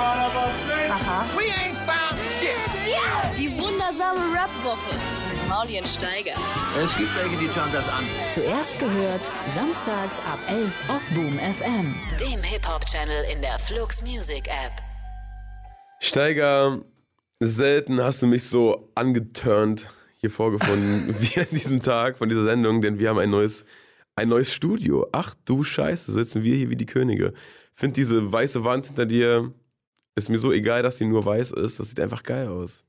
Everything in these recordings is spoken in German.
Aha. We ain't found shit. Die wundersame Rap-Woche mit Maulien Steiger. Es gibt welche, die schauen das an. Zuerst gehört, samstags ab 11 auf Boom FM. Dem Hip-Hop-Channel in der Flux Music App. Steiger, selten hast du mich so angeturnt hier vorgefunden wie an diesem Tag von dieser Sendung, denn wir haben ein neues, ein neues Studio. Ach du Scheiße, sitzen wir hier wie die Könige. Find diese weiße Wand hinter dir, ist mir so egal, dass die nur weiß ist. Das sieht einfach geil aus.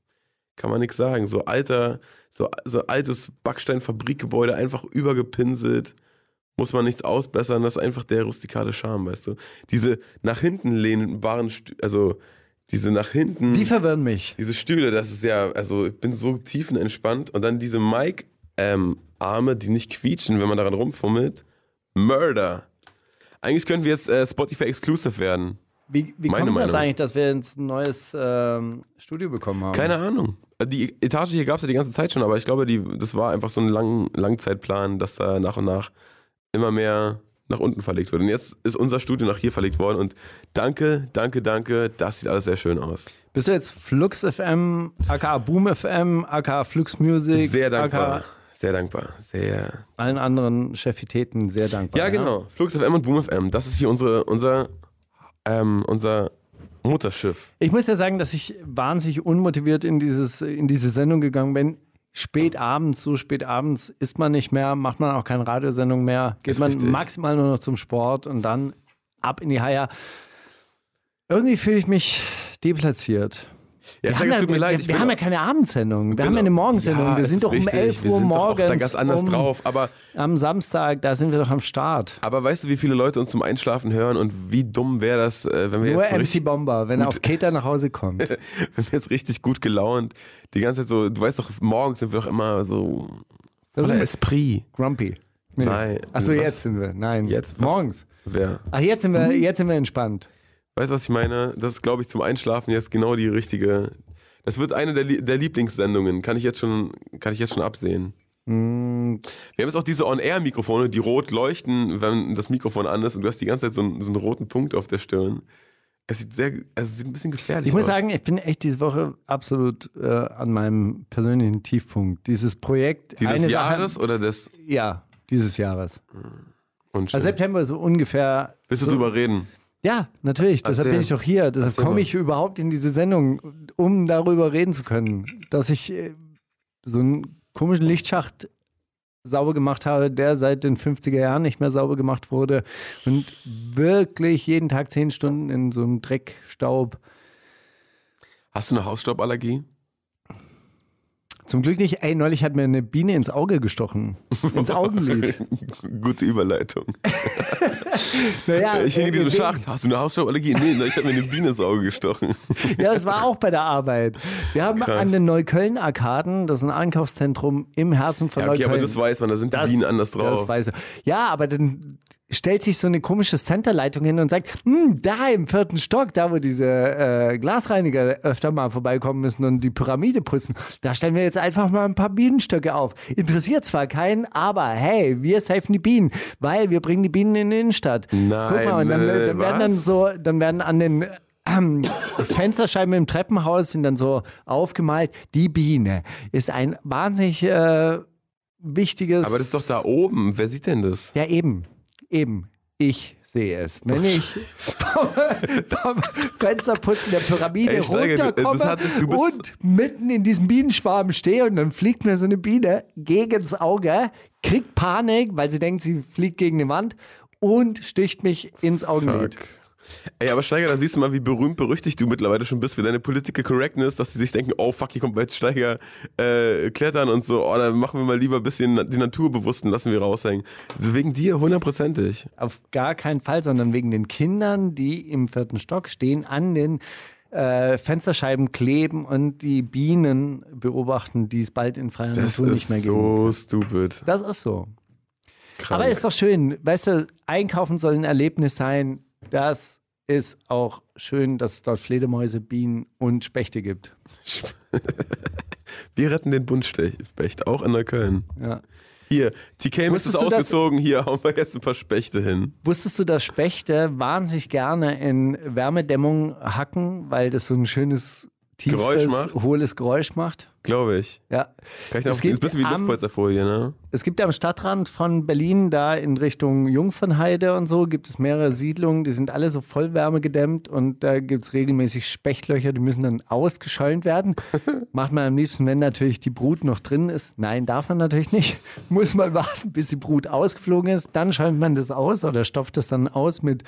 Kann man nichts sagen. So alter, so, so altes Backsteinfabrikgebäude, einfach übergepinselt. Muss man nichts ausbessern. Das ist einfach der rustikale Charme, weißt du. Diese nach hinten lehnbaren, Stü also diese nach hinten. Die verwirren mich. Diese Stühle, das ist ja, also ich bin so tiefenentspannt. Und dann diese Mic-Arme, die nicht quietschen, wenn man daran rumfummelt. Murder. Eigentlich könnten wir jetzt äh, Spotify Exclusive werden. Wie, wie kommt das eigentlich, dass wir jetzt ein neues ähm, Studio bekommen haben? Keine Ahnung. Die Etage hier gab es ja die ganze Zeit schon, aber ich glaube, die, das war einfach so ein Lang Langzeitplan, dass da nach und nach immer mehr nach unten verlegt wird. Und jetzt ist unser Studio nach hier verlegt worden und danke, danke, danke, das sieht alles sehr schön aus. Bist du jetzt Flux FM, aka Boom FM, aka Flux Music, Sehr dankbar. Sehr dankbar. Sehr. allen anderen Chefitäten sehr dankbar. Ja, genau. Flux FM und Boom FM. Das ist hier unsere, unser, ähm, unser Mutterschiff. Ich muss ja sagen, dass ich wahnsinnig unmotiviert in, dieses, in diese Sendung gegangen bin. Spät abends, so spät abends ist man nicht mehr, macht man auch keine Radiosendung mehr, geht Ist man richtig. maximal nur noch zum Sport und dann ab in die Haie. Irgendwie fühle ich mich deplatziert. Ja, wir haben, es ja, tut mir wir, leid. wir bin haben ja keine Abendsendung, wir haben ja eine auch- Morgensendung. Ja, wir sind ist doch um richtig. 11 Wir Uhr sind doch auch morgens. da ganz anders um, drauf. Aber, Am Samstag, da sind wir doch am Start. aber weißt du, wie viele Leute uns zum Einschlafen hören und wie dumm wäre das, äh, wenn wir Nur jetzt so MC Bomber, wenn er auf Keter nach Hause kommt. wenn wir jetzt richtig gut gelaunt die ganze Zeit so, du weißt doch, morgens sind wir doch immer so Da sind voller wir- Esprit. Grumpy. Nee. Nein. Achso, jetzt sind wir. Nein. Jetzt? Was? Morgens. Wer? Ach, jetzt sind wir, jetzt sind wir entspannt. Weißt du, was ich meine? Das ist, glaube ich, zum Einschlafen jetzt genau die richtige. Das wird eine der, der Lieblingssendungen, kann ich jetzt schon, kann ich jetzt schon absehen. Mm, Wir haben jetzt auch diese On-Air-Mikrofone, die rot leuchten, wenn das Mikrofon an ist und du hast die ganze Zeit so einen, so einen roten Punkt auf der Stirn. Es sieht sehr, also es sieht ein bisschen gefährlich Ich muss aus. sagen, ich bin echt diese Woche absolut äh, an meinem persönlichen Tiefpunkt. Dieses Projekt. dieses eine Jahres Sache, oder des Ja, dieses Jahres. Unschön. Also September ist so ungefähr. Willst du so, drüber reden? Ja, natürlich. Deshalb Erzähl. bin ich doch hier. Deshalb komme ich überhaupt in diese Sendung, um darüber reden zu können. Dass ich äh, so einen komischen Lichtschacht sauber gemacht habe, der seit den 50er Jahren nicht mehr sauber gemacht wurde und wirklich jeden Tag zehn Stunden in so einem Dreckstaub. Hast du eine Hausstauballergie? Zum Glück nicht. Ey, neulich hat mir eine Biene ins Auge gestochen. Ins Augenlid. Gute Überleitung. Naja, ich hänge in äh, diesem Schacht. Hast du eine Hausstauballergie? Nee, ich habe mir eine Biene ins Auge gestochen. Ja, das war auch bei der Arbeit. Wir haben Krass. an den Neukölln-Arkaden, das ist ein Einkaufszentrum im Herzen von Ja, okay, Neukölln. aber das weiß man, da sind die Bienen anders drauf. Das weiß ich. Ja, aber dann stellt sich so eine komische Centerleitung hin und sagt, hm, da im vierten Stock, da wo diese äh, Glasreiniger öfter mal vorbeikommen müssen und die Pyramide putzen, da stellen wir jetzt einfach mal ein paar Bienenstöcke auf. Interessiert zwar keinen, aber hey, wir safen die Bienen, weil wir bringen die Bienen in die Innenstadt. Nein, Guck mal, und dann, äh, dann werden dann so, dann werden an den ähm, Fensterscheiben im Treppenhaus sind dann so aufgemalt, die Biene ist ein wahnsinnig äh, wichtiges. Aber das ist doch da oben. Wer sieht denn das? Ja, eben. Eben. Ich sehe es. Wenn ich vom, vom Fensterputzen der Pyramide Ey, runterkomme das hat- du bist- und mitten in diesem Bienenschwarm stehe und dann fliegt mir so eine Biene gegens Auge, kriegt Panik, weil sie denkt, sie fliegt gegen die Wand und sticht mich ins Augenlid. Fuck. Ey, aber Steiger, da siehst du mal, wie berühmt berüchtigt du mittlerweile schon bist für deine Political Correctness, dass die sich denken, oh fuck, hier kommt bald Steiger äh, klettern und so, oh, dann machen wir mal lieber ein bisschen die Naturbewussten, lassen wir raushängen. Also wegen dir hundertprozentig. Auf gar keinen Fall, sondern wegen den Kindern, die im vierten Stock stehen, an den äh, Fensterscheiben kleben und die Bienen beobachten, die es bald in freier Das Natur nicht ist mehr geben so stupid. Das ist so. Krank. Aber ist doch schön. Weißt du, einkaufen soll ein Erlebnis sein. Das ist auch schön, dass es dort Fledermäuse, Bienen und Spechte gibt. Wir retten den Buntspecht, auch in Neukölln. Ja. Hier, TK Mix ist ausgezogen, hier hauen wir jetzt ein paar Spechte hin. Wusstest du, dass Spechte wahnsinnig gerne in Wärmedämmung hacken, weil das so ein schönes, tiefes, Geräusch hohles Geräusch macht? Glaube ich. Ja. Noch Es ein gibt bisschen wie am- Luftpolsterfolie, ne? Es gibt am Stadtrand von Berlin, da in Richtung Jungfernheide und so, gibt es mehrere Siedlungen, die sind alle so voll wärmegedämmt und da gibt es regelmäßig Spechtlöcher, die müssen dann ausgeschäumt werden. Macht man am liebsten, wenn natürlich die Brut noch drin ist. Nein, darf man natürlich nicht. Muss man warten, bis die Brut ausgeflogen ist. Dann schäumt man das aus oder stopft das dann aus mit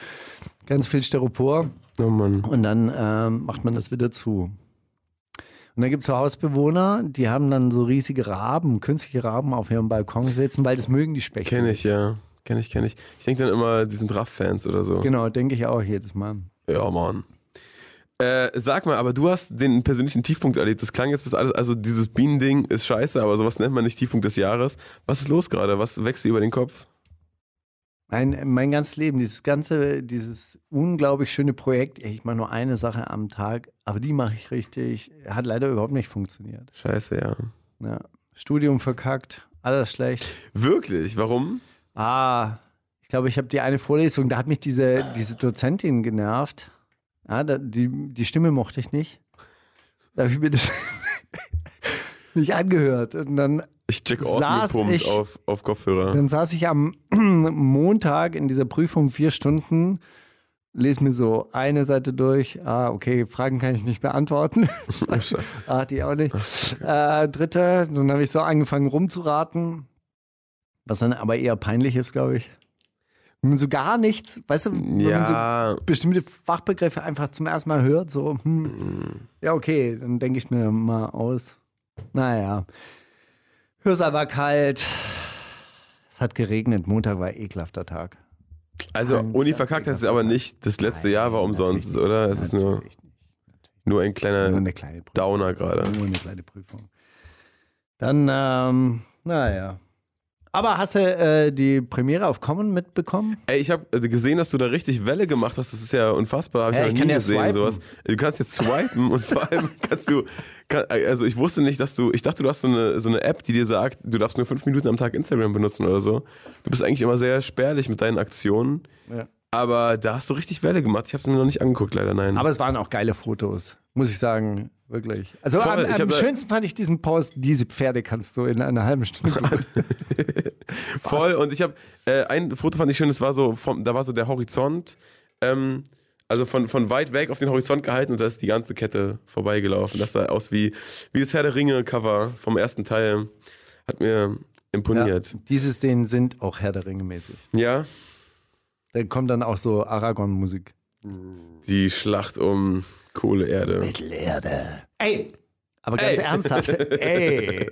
ganz viel Styropor Oh Mann. und dann ähm, macht man das wieder zu. Und dann gibt es so Hausbewohner, die haben dann so riesige Raben, künstliche Raben auf ihrem Balkon sitzen, weil das mögen die Spechte. Kenn ich, ja. Kenn ich, kenn ich. Ich denke dann immer, die sind Raff-Fans oder so. Genau, denke ich auch jedes Mal. Ja, Mann. Äh, sag mal, aber du hast den persönlichen Tiefpunkt erlebt. Das klang jetzt bis alles, also dieses Bienending ist scheiße, aber sowas nennt man nicht Tiefpunkt des Jahres. Was ist los gerade? Was wächst dir über den Kopf? Mein, mein ganzes Leben, dieses ganze, dieses unglaublich schöne Projekt, ich mache nur eine Sache am Tag, aber die mache ich richtig, hat leider überhaupt nicht funktioniert. Scheiße, ja. Ja. Studium verkackt, alles schlecht. Wirklich? Warum? Ah, ich glaube, ich habe die eine Vorlesung, da hat mich diese, diese Dozentin genervt. Ja, da, die, die Stimme mochte ich nicht. Da habe ich mir das nicht angehört. Und dann, Ich check Saß Awesome ich- auf, auf Kopfhörer. dann saß ich am Montag in dieser Prüfung vier Stunden, lese mir so eine Seite durch. Ah, okay, Fragen kann ich nicht beantworten. ah, die auch nicht. Äh, dritte, dann habe ich so angefangen rumzuraten. Was dann aber eher peinlich ist, glaube ich. Wenn man so gar nichts, weißt du, wenn man so Ja, bestimmte Fachbegriffe einfach zum ersten Mal hört, so, hm, ja, okay, dann denke ich mir mal aus. Naja. Hörsaal war kalt. Es hat geregnet. Montag war ekelhafter Tag. also Ganz, Uni verkackt es ekelhaft. aber nicht, das letzte Jahr war Nein, umsonst, oder? Es ist nur, nicht. nur ein Nur kleiner eine kleine Prüfung. Downer gerade. Nur eine kleine Prüfung. Dann, ähm, naja. Aber hast du äh, die Premiere auf Common mitbekommen? Ey, ich habe gesehen, dass du da richtig Welle gemacht hast. Das ist ja unfassbar. Hab ich noch ich nie kann ja gesehen. swipen. Sowas. Du kannst jetzt swipen und vor allem kannst du. Kann, also ich wusste nicht, dass du. Ich dachte, du hast so eine, so eine App, die dir sagt, du darfst nur fünf Minuten am Tag Instagram benutzen oder so. Du bist eigentlich immer sehr spärlich mit deinen Aktionen. Ja. Aber da hast du richtig Welle gemacht. Ich habe es mir noch nicht angeguckt, leider nein. Aber es waren auch geile Fotos, muss ich sagen, wirklich. Also Voll, am, am schönsten fand ich diesen Post, diese Pferde kannst du in einer halben Stunde. Voll. Und ich habe äh, ein Foto fand ich schön. Das war so, vom, da war so der Horizont. Ähm, also von, von weit weg auf den Horizont gehalten und da ist die ganze Kette vorbeigelaufen. Das sah aus wie, wie das Herr der Ringe-Cover vom ersten Teil. Hat mir imponiert. Diese Szenen sind auch Herr der Ringe mäßig. Ja, Da kommt dann auch so Aragon-Musik. die Schlacht um Kohleerde. Mittelerde. Ey! Aber ganz Ey. ernsthaft, ey.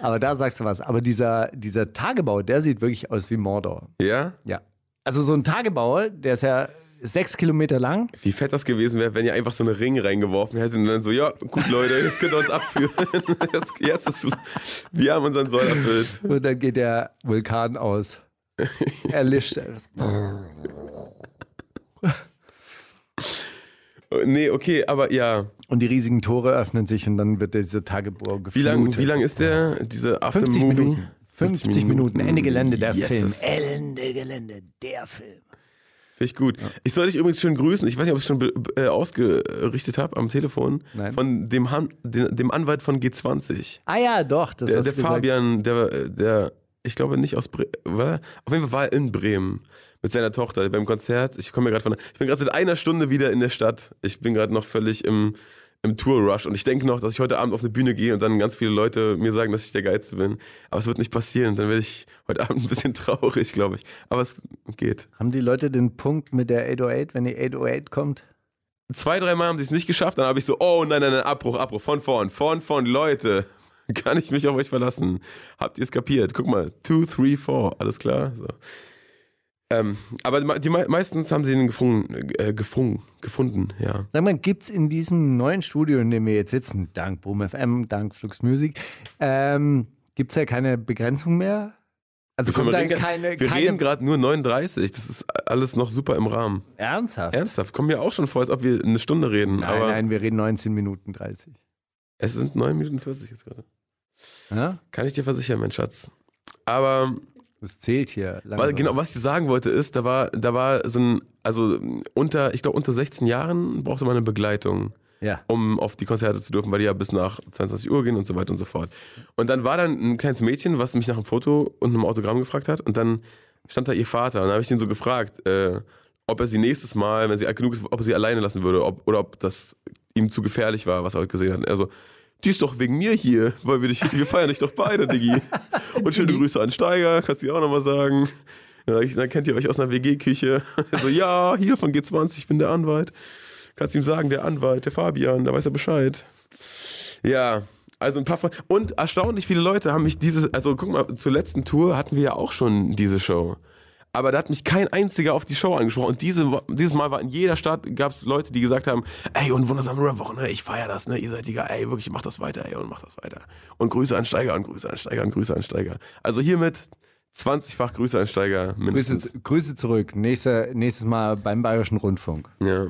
Aber da sagst du was. Aber dieser, dieser Tagebau, der sieht wirklich aus wie Mordor. Ja? Ja. Also so ein Tagebau, der ist ja sechs Kilometer lang. Wie fett das gewesen wäre, wenn ihr einfach so eine Ring reingeworfen hättet und dann so, ja, gut Leute, jetzt könnt ihr uns abführen. Jetzt, jetzt ist, wir haben unseren Soll erfüllt. Und dann geht der Vulkan aus. Erlischt. Nee, okay, aber ja. Und die riesigen Tore öffnen sich und dann wird dieser Tagebau geflutet. Wie lang, wie lang ist der, diese 50 Aftermovie? Minuten. 50 Minuten. Ende Gelände, der Yes. Film. Ende Gelände, der Film. Finde ich gut. Ich soll dich übrigens schön grüßen. Ich weiß nicht, ob ich es schon äh, ausgerichtet habe am Telefon. Nein. Von dem, Han dem, dem Anwalt von G20. Ah ja, doch. Das Der, der gesagt. Fabian, der, der, ich glaube nicht aus Bremen, war, auf jeden Fall war er in Bremen mit seiner Tochter beim Konzert. Ich komme gerade von, ich bin gerade seit einer Stunde wieder in der Stadt. Ich bin gerade noch völlig im, im Tour-Rush und ich denke noch, dass ich heute Abend auf eine Bühne gehe und dann ganz viele Leute mir sagen, dass ich der Geilste bin. Aber es wird nicht passieren. Dann werde ich heute Abend ein bisschen traurig, glaube ich. Aber es geht. Haben die Leute den Punkt mit der 808, wenn die 808 kommt? Zwei, drei Mal haben sie es nicht geschafft, dann habe ich so, oh nein, nein, nein, Abbruch, Abbruch, von vorn, von vorn, Leute. Kann ich mich auf euch verlassen? Habt ihr es kapiert? Guck mal, two, three, four, alles klar? So. Ähm, aber die, me- die me- meistens haben sie ihn gefunden, äh, gefunden, gefunden, ja. Sag mal, gibt es in diesem neuen Studio, in dem wir jetzt sitzen, dank Boom FM, dank Flux Music, ähm, gibt es ja keine Begrenzung mehr? Also wir da reden- keine, Wir keine reden gerade nur 39, das ist alles noch super im Rahmen. ernsthaft? Ernsthaft, kommen mir auch schon vor, als ob wir eine Stunde reden, Nein, nein, wir reden 19 Minuten 30. es sind 9 Minuten 40 jetzt gerade. Ja? Kann ich dir versichern, mein Schatz. Aber Das zählt hier. langsam. genau, was ich sagen wollte ist, da war, da war so ein, also unter, ich glaube unter 16 Jahren brauchte man eine Begleitung. Ja. um auf die Konzerte zu dürfen, weil die ja bis nach 22 Uhr gehen und so weiter und so fort. Und dann war dann ein kleines Mädchen, was mich nach einem Foto und einem Autogramm gefragt hat und dann stand da ihr Vater und dann habe ich den so gefragt, äh, ob er sie nächstes Mal, wenn sie alt genug ist, ob er sie alleine lassen würde ob, oder ob das ihm zu gefährlich war, was er heute gesehen hat. Und er so, die ist doch wegen mir hier, weil wir, dich, wir feiern dich doch beide, Diggi. Und schöne Grüße an Steiger, kannst du dir auch nochmal sagen. Dann, kennt ihr euch aus einer WG-Küche. So, ja, hier von G20, ich bin der Anwalt. Kannst ihm sagen, der Anwalt, der Fabian, da weiß er Bescheid. Ja, also ein paar von. Und erstaunlich viele Leute haben mich dieses, also guck mal, zur letzten Tour hatten wir ja auch schon diese Show. Aber da hat mich kein einziger auf die Show angesprochen. Und diese, dieses Mal war in jeder Stadt, gab es Leute, die gesagt haben, ey, und wundersame Rap-Woche, ne? Ich feier das, ne? Ihr seid die ey, wirklich, mach das weiter, ey, und mach das weiter. Und Grüße an Steiger und Grüße an Steiger und Grüße an Steiger. Also hiermit 20-fach Grüße an Steiger mindestens. Grüße, Grüße zurück. Nächste, nächstes Mal beim Bayerischen Rundfunk. Ja.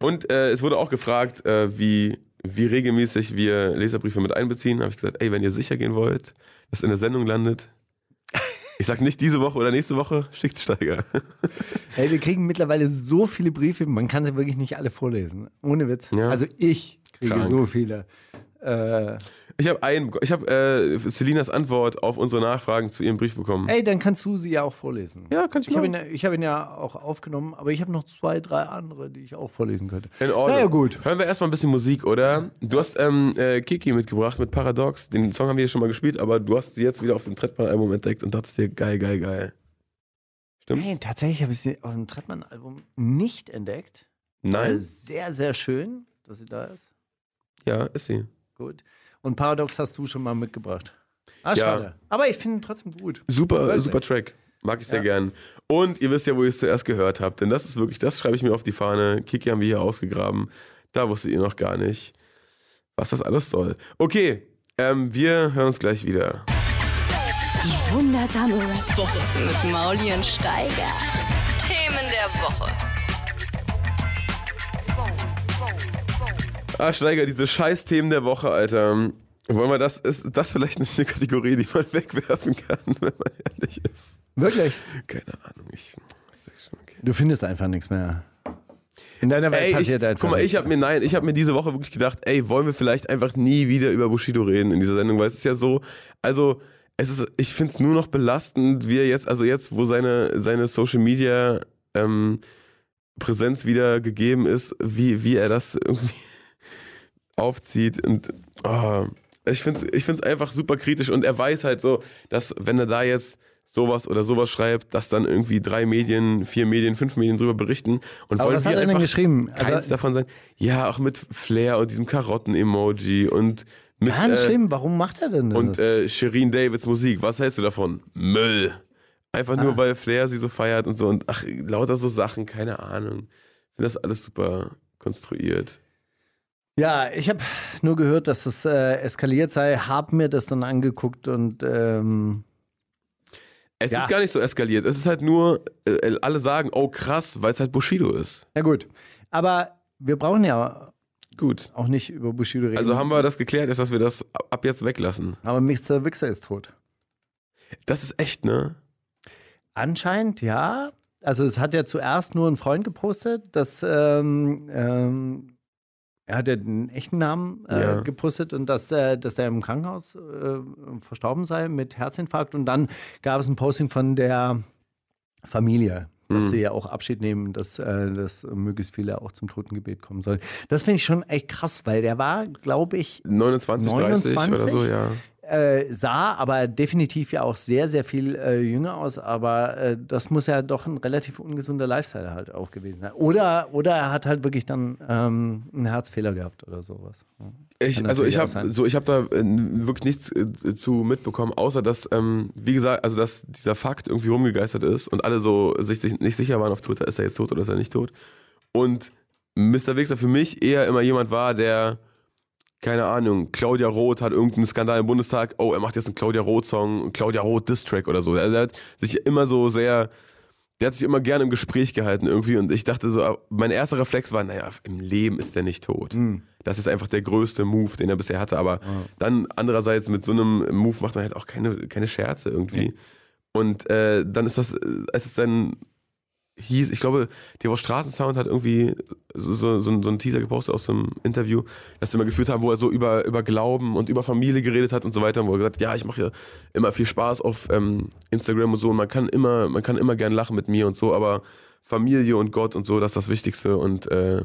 Und äh, es wurde auch gefragt, äh, wie, wie regelmäßig wir Leserbriefe mit einbeziehen. Habe ich gesagt, ey, wenn ihr sicher gehen wollt, dass in der Sendung landet, ich sag nicht diese Woche oder nächste Woche, schickt Steiger. Hey, wir kriegen mittlerweile so viele Briefe, man kann sie wirklich nicht alle vorlesen. Ohne Witz. Ja. Also ich kriege Krank. so viele. Äh, Ich habe einen, ich habe äh, Selinas Antwort auf unsere Nachfragen zu ihrem Brief bekommen. ey, dann kannst du sie ja auch vorlesen. Ja, kann ich Ich habe ihn, ich hab ihn ja auch aufgenommen, aber ich habe noch zwei, drei andere, die ich auch vorlesen könnte. In Ordnung. Naja, gut. Hören wir erstmal ein bisschen Musik, oder? Du hast ähm, äh, Kiki mitgebracht mit Paradox. Den Song haben wir hier schon mal gespielt, aber du hast sie jetzt wieder auf dem Trettmann-Album entdeckt und dachtest dir, geil, geil, geil. Stimmt's? Hey, tatsächlich habe ich sie auf dem Trettmann-Album nicht entdeckt. Äh, Nein? Sehr, sehr schön, dass sie da ist. Ja, ist sie. Gut. Und Paradox hast du schon mal mitgebracht. Ah, Ja. schade. Aber ich finde ihn trotzdem gut. Super, super Track. Mag ich sehr Ja. gern. Und ihr wisst ja, wo ihr es zuerst gehört habt. Denn das ist wirklich, das schreibe ich mir auf die Fahne. Kiki haben wir hier ausgegraben. Da wusstet ihr noch gar nicht, was das alles soll. Okay, ähm, wir hören uns gleich wieder. Die wundersame Rap-Woche mit Mauli und Steiger. Themen der Woche. Ah, Steiger, diese Scheißthemen der Woche, Alter. Wollen wir das, ist das vielleicht nicht eine Kategorie, die man wegwerfen kann, wenn man ehrlich ist? Wirklich? Keine Ahnung, ich. okay. Du findest einfach nichts mehr. In deiner Welt Ey, ich, passiert einfach guck mal, ich habe mir, nein, ich habe mir diese Woche wirklich gedacht, ey, wollen wir vielleicht einfach nie wieder über Bushido reden in dieser Sendung, weil es ist ja so, also, es ist, ich finde es nur noch belastend, wie er jetzt, also jetzt, wo seine, seine Social Media ähm, Präsenz wieder gegeben ist, wie, wie er das irgendwie aufzieht und, oh, ich finde es ich find's einfach super kritisch und er weiß halt so, dass wenn er da jetzt sowas oder sowas schreibt, dass dann irgendwie drei Medien, vier Medien, fünf Medien drüber berichten und Aber wollen was hat er denn einfach geschrieben? keins Also, davon sein. Ja, auch mit Flair und diesem Karotten-Emoji und mit ganz äh, schlimm, warum macht er denn das? und äh, Shirin Davids Musik. Was hältst du davon? Müll. Einfach nur, Ah. weil Flair sie so feiert und so und ach, lauter so Sachen, keine Ahnung. Ich finde das alles super konstruiert. Ja, ich habe nur gehört, dass es äh, eskaliert sei, hab mir das dann angeguckt und ähm, Es Ja. ist gar nicht so eskaliert. Es ist halt nur, äh, alle sagen, oh krass, weil es halt Bushido ist. na gut. Aber wir brauchen ja Gut. auch nicht über Bushido reden. Also haben wir das geklärt, ist, dass wir das ab- jetzt weglassen. Aber Mr. Wixer ist tot. Das ist echt, ne? Anscheinend ja. Also es hat ja zuerst nur ein Freund gepostet, dass ähm, ähm, er hat ja den echten Namen äh, Ja. gepostet und dass, äh, dass er im Krankenhaus äh, verstorben sei mit Herzinfarkt. Und dann gab es ein Posting von der Familie, dass Mhm. sie ja auch Abschied nehmen, dass, äh, dass möglichst viele auch zum Totengebet kommen sollen. Das finde ich schon echt krass, weil der war, glaube ich, 29, 30 oder 29? so, ja. Äh, sah aber definitiv ja auch sehr, sehr viel äh, jünger aus. Aber äh, das muss ja doch ein relativ ungesunder Lifestyle halt auch gewesen sein. Oder, oder er hat halt wirklich dann ähm, einen Herzfehler gehabt oder sowas. Ich, also ich habe so, ich habe da äh, wirklich nichts äh, zu mitbekommen, außer dass, ähm, wie gesagt, also dass dieser Fakt irgendwie rumgegeistert ist und alle so sich, sich nicht sicher waren auf Twitter, ist er jetzt tot oder ist er nicht tot. Und Mr. Wixer für mich eher immer jemand war, der, keine Ahnung, Claudia Roth hat irgendeinen Skandal im Bundestag, oh, er macht jetzt einen Claudia Roth-Song, Claudia Roth Diss-Track oder so. Er hat sich immer so sehr der hat sich immer gerne im Gespräch gehalten irgendwie und ich dachte so, mein erster Reflex war, naja, im Leben ist der nicht tot. Das ist einfach der größte Move, den er bisher hatte, aber dann andererseits mit so einem Move macht man halt auch keine, keine Scherze irgendwie. Und äh, dann ist das, äh, es ist dann hieß, ich glaube, TV Straßensound hat irgendwie so, so, so, einen Teaser gepostet aus einem Interview, das sie mal geführt haben, wo er so über, über Glauben und über Familie geredet hat und so weiter, und wo er gesagt hat, ja, ich mache ja immer viel Spaß auf ähm, Instagram und so, und man kann immer, man kann immer gern lachen mit mir und so, aber Familie und Gott und so, das ist das Wichtigste und äh,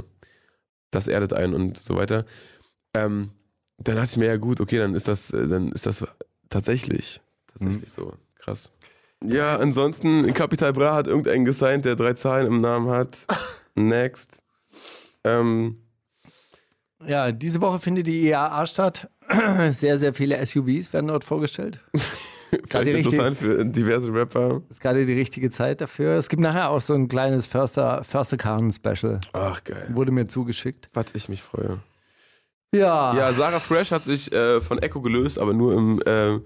das erdet einen und so weiter. Ähm, dann dachte ich mir, ja gut, okay, dann ist das, äh, dann ist das tatsächlich, tatsächlich so. Krass. Ja, ansonsten, Capital Bra hat irgendeinen gesigned, der drei Zahlen im Namen hat. Next. Ähm, Ja, diese Woche findet die IAA statt. Sehr, sehr viele SUVs werden dort vorgestellt. vielleicht interessant für diverse Rapper. Ist gerade die richtige Zeit dafür. Es gibt nachher auch so ein kleines Förster, Försterkarren-Special. Ach, geil. Wurde mir zugeschickt. Was ich mich freue. Ja. Ja, Sarah Fresh hat sich äh, von Echo gelöst, aber nur im, äh,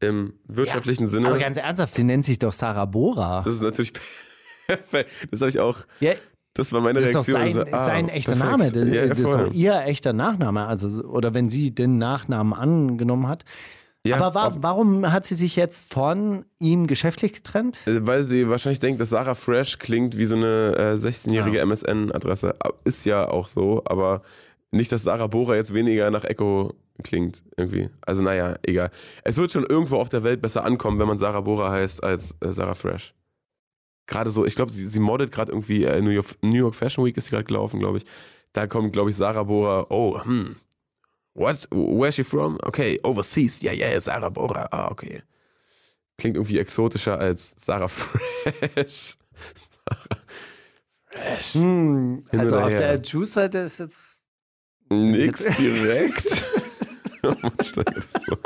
im wirtschaftlichen Sinne. Aber ganz ernsthaft, sie nennt sich doch Sarah Bora. das ist natürlich perfekt. Das habe ich auch, Ja, das war meine das ist doch Reaktion. sein, so, ah, sein echter perfekt. Name. Das, ja, ja, das ist doch ihr echter Nachname. Also, oder wenn sie den Nachnamen angenommen hat. Ja, Aber wa auf- warum hat sie sich jetzt von ihm geschäftlich getrennt? Äh, Weil sie wahrscheinlich denkt, dass Sarah Fresh klingt wie so eine äh, 16-jährige Ja. MSN-Adresse. Ist ja auch so, aber nicht, dass Sarah Bora jetzt weniger nach Echo klingt, irgendwie. Also naja, egal. Es wird schon irgendwo auf der Welt besser ankommen, wenn man Sarah Bora heißt als äh, Sarah Fresh. Gerade so, ich glaube, sie, sie moddet gerade irgendwie, äh, New, York, New York Fashion Week ist sie gerade gelaufen, glaube ich. Da kommt, glaube ich, Sarah Bora, oh, hm, what, where's she from? Okay, overseas, ja, yeah, yeah, Sarah Bora, ah, okay. Klingt irgendwie exotischer als Sarah Fresh. Sarah Fresh. Hm, also auf her. der Juice-Seite ist jetzt. Nix direkt. Das, ist so,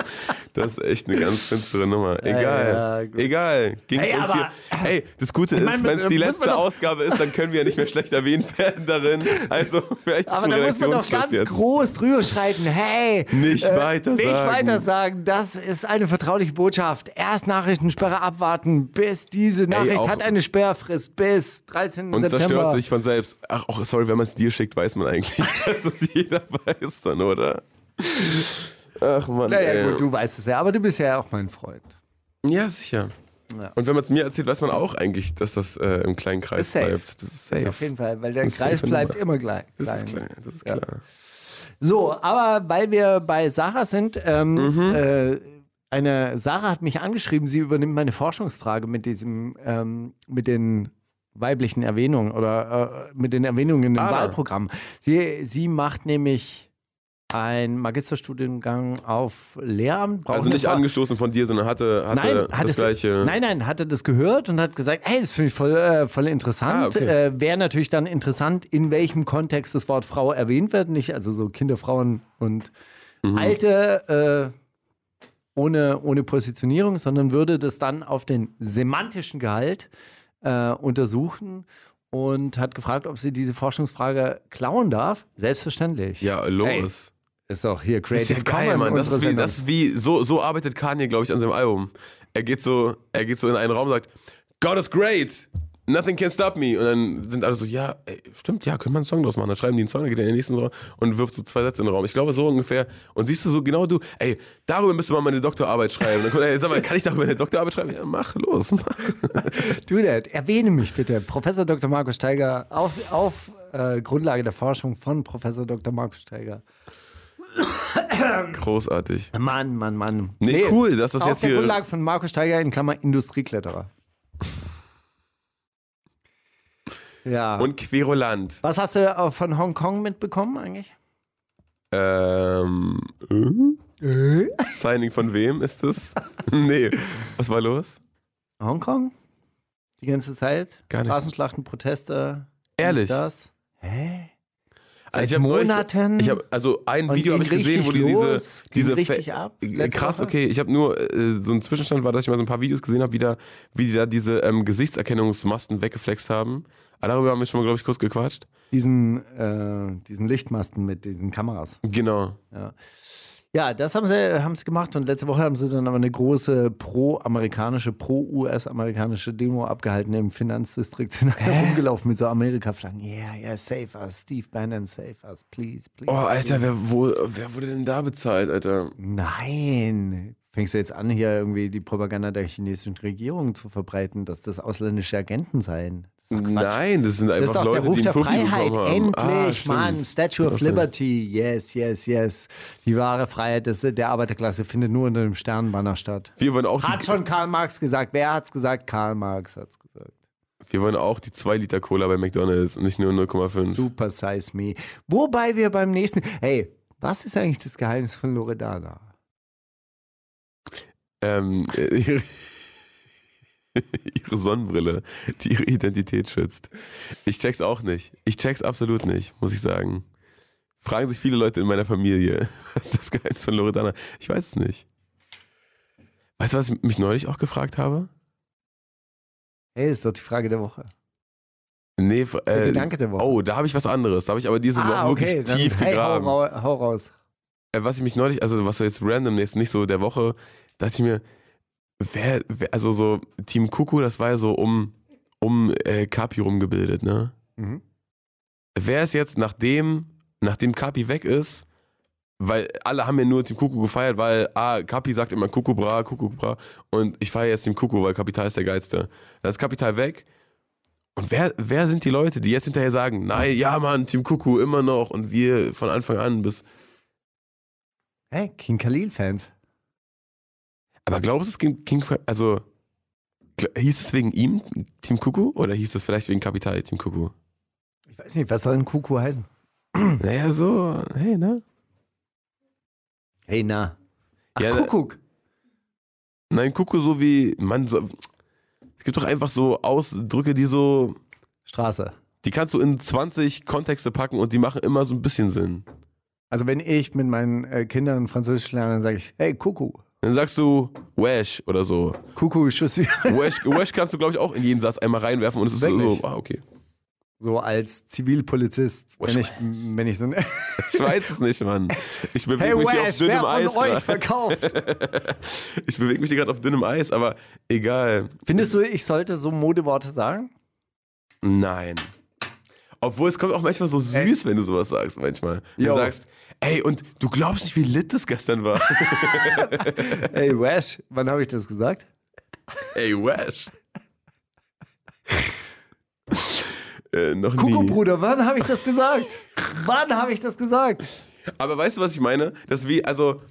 das ist echt eine ganz finstere Nummer. Egal. Ja, ja. Egal. Ging's Hey, uns aber- hier. Hey, das Gute ist, wenn es die letzte doch- Ausgabe ist, dann können wir ja nicht mehr schlecht erwähnt werden darin. Also vielleicht Aber da muss man doch ganz jetzt. groß drüber schreiten. Hey, Nicht weiter nicht sagen. weiter sagen. Das ist eine vertrauliche Botschaft. Erst Nachrichtensperre abwarten, bis diese Nachricht auch- hat eine Sperrfrist bis 13. Und zerstört September. sich von selbst. Ach, oh, sorry, wenn man es dir schickt, weiß man eigentlich, dass das jeder weiß dann, oder? Ach man, Naja, gut, du weißt es ja, aber du bist ja auch mein Freund. Ja, sicher. Ja. Und wenn man es mir erzählt, weiß man auch eigentlich, dass das äh, im kleinen Kreis safe. bleibt. Das ist Das ist safe. auf jeden Fall, weil der Kreis safe bleibt immer gleich. Das ist klar, das ist Ja. klar. So, aber weil wir bei Sarah sind, ähm, Mhm. äh, eine Sarah hat mich angeschrieben, sie übernimmt meine Forschungsfrage mit diesem, ähm, mit den weiblichen Erwähnungen oder äh, mit den Erwähnungen im Ah. Wahlprogramm. Sie, sie macht nämlich einen Magisterstudiengang auf Lehramt. Also nicht angestoßen von dir, sondern hatte, hatte Nein, das es, gleiche. nein, nein, hatte das gehört und hat gesagt, hey, das finde ich voll, äh, voll interessant. Ah, okay. äh, Wäre natürlich dann interessant, in welchem Kontext das Wort Frau erwähnt wird. Nicht also so Kinder, Frauen und Mhm. Alte äh, ohne, ohne Positionierung, sondern würde das dann auf den semantischen Gehalt äh, untersuchen und hat gefragt, ob sie diese Forschungsfrage klauen darf. Selbstverständlich. Ja, los. Ist doch hier das ist Creative ja geil, Mann. Das ist wie, das ist wie so, so arbeitet Kanye, glaube ich, an seinem Album. Er geht so, er geht so in einen Raum und sagt, God is great. Nothing can stop me. Und dann sind alle so, ja, ey, stimmt, ja, können wir einen Song draus machen. Dann schreiben die einen Song, dann geht er in den nächsten Raum und wirft so zwei Sätze in den Raum. Ich glaube, so ungefähr. Und siehst du so genau du, ey, darüber müsste man meine Doktorarbeit schreiben. Dann kommt, ey, sag mal, kann ich darüber eine Doktorarbeit schreiben? Ja, mach, los, mach. Du, das, erwähne mich bitte. Professor Dr. Markus Steiger auf, auf äh, Grundlage der Forschung von Professor Dr. Markus Steiger. Großartig. Mann, Mann, Mann. Nee, cool, dass das auf jetzt der hier- Grundlage von Markus Steiger in Klammer Industriekletterer. Ja. Und Querulant. was hast du äh, von Hongkong mitbekommen eigentlich? Ähm, äh? Signing von wem ist das? nee. Was war los? Hongkong? Die ganze Zeit? Gar nichts. Straßenschlachten, Proteste. Ehrlich? Das. Hä? Also ich hab neulich- Monaten? Ich habe also ein Video habe ich gesehen, wo die diese los? Ging diese richtig ab Äh, krass, Woche? okay. Ich habe nur äh, so ein Zwischenstand war, dass ich mal so ein paar Videos gesehen habe, wie da wie die da diese ähm, Gesichtserkennungsmasten weggeflext haben. Aber darüber haben wir schon mal glaube ich kurz gequatscht. Diesen, äh, diesen Lichtmasten mit diesen Kameras. Genau. Ja. Ja, das haben sie, haben sie gemacht und letzte Woche haben sie dann aber eine große pro-amerikanische, pro-US-amerikanische Demo abgehalten im Finanzdistrikt. Sind herumgelaufen mit so Amerika-Flaggen. Yeah, yeah, save us. Steve Bannon, save us, please, please. Oh, Alter, wer, wo, wer wurde denn da bezahlt, Alter? Nein. Fängst du jetzt an, hier irgendwie die Propaganda der chinesischen Regierung zu verbreiten, dass das ausländische Agenten seien? Das. Nein, das sind Das einfach ist doch Leute, der Ruf die der Freiheit. Endlich, ah, Mann. Statue of. Liberty. Yes, yes, yes. Die wahre Freiheit des, der Arbeiterklasse findet nur unter dem Sternenbanner statt. Wir wollen auch Hat schon Karl Marx gesagt. Wer hat's gesagt? Karl Marx hat's gesagt. wir wollen auch die 2 Liter Cola bei McDonalds und nicht nur 0,5. Super Size Me. Wobei wir beim nächsten. Hey, was ist eigentlich das Geheimnis von Loredana? Ähm, äh, ihre, Sonnenbrille, die ihre Identität schützt. Ich check's auch nicht. Ich check's absolut nicht, muss ich sagen. Fragen sich viele Leute in meiner Familie, was ist das Geheimnis von Loredana? Ich weiß es nicht. Weißt du, was ich mich neulich auch gefragt habe? Hey, ist doch die Frage der Woche. Nee, äh, Gedanke der Woche. oh, da habe ich was anderes. Da habe ich aber diese Woche wirklich Ah, dann, tief hey, gegraben. hau, hau raus. Äh, was ich mich neulich, also was jetzt random jetzt nicht so der Woche, dachte ich mir, wer, wer also so Team Kuku, das war ja so um, um äh, Kapi rumgebildet, ne? Mhm. Wer ist jetzt, nachdem, nachdem Kapi weg ist, weil alle haben ja nur Team Kuku gefeiert, weil, ah, Kapi sagt immer Kuku bra, Kuku bra und ich feiere jetzt Team Kuku, weil Kapital ist der Geilste. Dann ist Kapital weg und wer, wer sind die Leute, die jetzt hinterher sagen, nein, ja Mann, Team Kuku immer noch und wir von Anfang an bis, Hey, King Khalil-Fans. Aber glaubst du, es ging, ging also hieß es wegen ihm Team Kuku oder hieß es vielleicht wegen Kapital Team Kuku? Ich weiß nicht, was soll ein Kuku heißen? Naja, so, hey, ne? Hey, na. Ach, Ja, Kuckuck. Nein, Kuku so wie, man, so, es gibt doch einfach so Ausdrücke, die so, Straße. die kannst du in 20 Kontexte packen und die machen immer so ein bisschen Sinn. Also wenn ich mit meinen äh, Kindern Französisch lerne, dann sage ich, hey, Kuckuck. Dann sagst du Wesh oder so. Kuckuck, suis. Wesh, Wesh kannst du, glaube ich, auch in jeden Satz einmal reinwerfen und es ist so, Wirklich? so, ah, okay. So als Zivilpolizist, Wesh, wenn ich, wenn ich so ein Ich weiß es nicht, Mann. Ich bewege Hey mich hier auf dünnem Eis. euch verkauft? Ich bewege mich hier gerade auf dünnem Eis, aber egal. Findest du, ich sollte so Modeworte sagen? Nein. Obwohl es kommt auch manchmal so süß, wenn du sowas sagst, manchmal. Du sagst, ey, und du glaubst nicht, wie lit das gestern war. Hey Wesh, wann habe ich das gesagt? ey, Wesh. äh, noch Kuckuck, nie. Bruder, wann habe ich das gesagt? wann habe ich das gesagt? Aber weißt du, was ich meine? Das wie, also,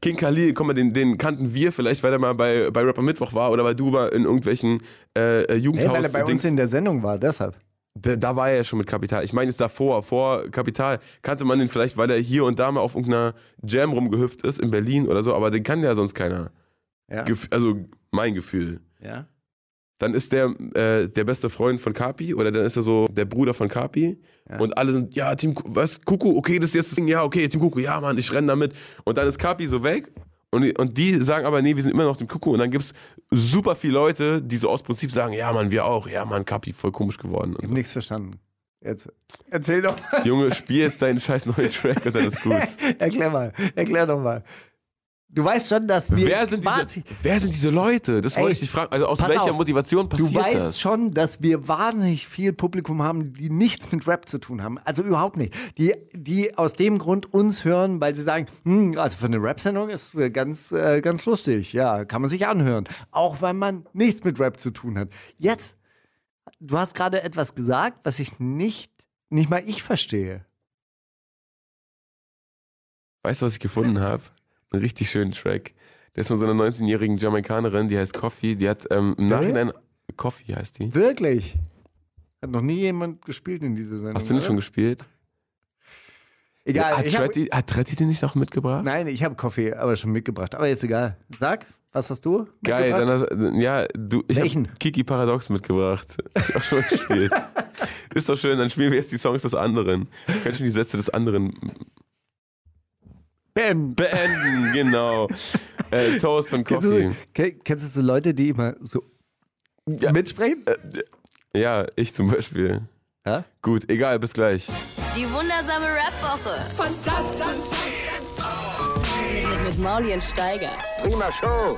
King Khalil, komm mal, den, den kannten wir vielleicht, weil er mal bei, bei Rapper Mittwoch war oder weil du mal in irgendwelchen äh, äh, Hey, Jugendhaus... weil er bei uns Dings- in der Sendung war, deshalb. Da, da war er ja schon mit Kapital. Ich meine jetzt davor, vor Kapital, kannte man den vielleicht, weil er hier und da mal auf irgendeiner Jam rumgehüpft ist in Berlin oder so, aber den kann ja sonst keiner. Ja. Also mein Gefühl. ja. Dann ist der äh, der beste Freund von Kapi oder dann ist er so der Bruder von Kapi Ja. und alle sind, ja, Team, was, Kuku, okay, das ist jetzt das Ding, ja, okay, Team Kuku, ja, Mann, ich renne damit. Und dann ist Kapi so weg und, die- und die sagen aber, nee, wir sind immer noch Team Kuku und dann gibt es super viele Leute, die so aus Prinzip sagen, ja, Mann, wir auch, ja, Mann, Kapi, voll komisch geworden. Ich habe so. nichts verstanden. Jetzt erzähl doch. Junge, spiel jetzt deinen scheiß neuen Track und dann ist gut. erklär mal, erklär doch mal. Du weißt schon, dass wir Wer sind, diese, wahnsinnig- wer sind diese Leute? Das wollte ich dich fragen. Also aus pass welcher auf. Motivation Du passiert weißt das? schon, dass wir wahnsinnig viel Publikum haben, die nichts mit Rap zu tun haben. Also überhaupt nicht. Die, die aus dem Grund uns hören, weil sie sagen, hm, also für eine Rap-Sendung ist äh, ganz, äh, ganz lustig. Ja, kann man sich anhören. Auch wenn man nichts mit Rap zu tun hat. Jetzt, du hast gerade etwas gesagt, was ich nicht, nicht mal ich verstehe. Weißt du, was ich gefunden habe? Einen richtig schönen Track. Der ist von so einer 19-jährigen Jamaikanerin, die heißt Coffee. Die hat ähm, im? Nachhinein. Coffee heißt die. Wirklich. Hat noch nie jemand gespielt in dieser Sendung. Hast du nicht oder? schon gespielt? Egal. hat, ich hab, Tretti, hat Tretti den nicht noch mitgebracht? nein, ich habe Kaffee aber schon mitgebracht. Aber ist egal. Sag, was hast du? Geil, dann hast, ja, du, ich habe Kiki Paradox mitgebracht. Ich auch schon gespielt. Ist doch schön, dann spielen wir jetzt die Songs des anderen. Können schon die Sätze des anderen Bam. beenden, genau. Äh, Toast von Kennst Coffee. du, ke- kennst du so Leute, die immer so Ja. mitsprechen? Ja, ich zum Beispiel. Ja? Gut, egal, bis gleich. Die wundersame Rap-Woche. Fantastisch. Mit mit Mauli und Steiger. Prima Show.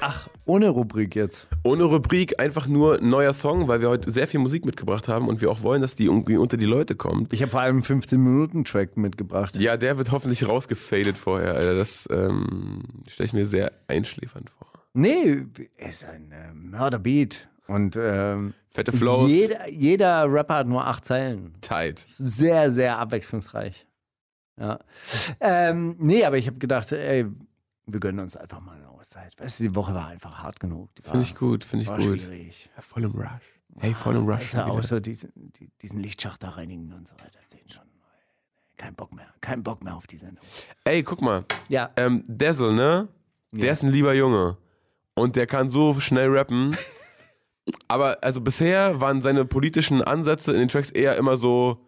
Ach, ohne Rubrik jetzt. Ohne Rubrik, einfach nur neuer Song, weil wir heute sehr viel Musik mitgebracht haben und wir auch wollen, dass die irgendwie unter die Leute kommt. Ich habe vor allem einen 15-Minuten-Track mitgebracht. Ja, der wird hoffentlich rausgefadet vorher, Alter. Das ähm, stelle ich mir sehr einschläfernd vor. Nee, ist ein äh, Mörderbeat. Und ähm, Fette Flows. Jeder, jeder Rapper hat nur acht Zeilen. Tight. Sehr, sehr abwechslungsreich. Ja. Ähm, nee, aber ich habe gedacht, ey, wir gönnen uns einfach mal eine Auszeit. Weißt du, die Woche war einfach hart genug. Finde ich gut, finde ich gut. schwierig. Ja, voll im Rush. Hey, voll im Rush. Wieder. außer diesen, die, diesen Lichtschacht da reinigen und so weiter. Sehen schon. Kein Bock mehr. Kein Bock mehr auf die Sendung. Ey, guck mal. Ja. Ähm, Dazzle, ne? Der Ja. ist ein lieber Junge. Und der kann so schnell rappen. Aber also bisher waren seine politischen Ansätze in den Tracks eher immer so,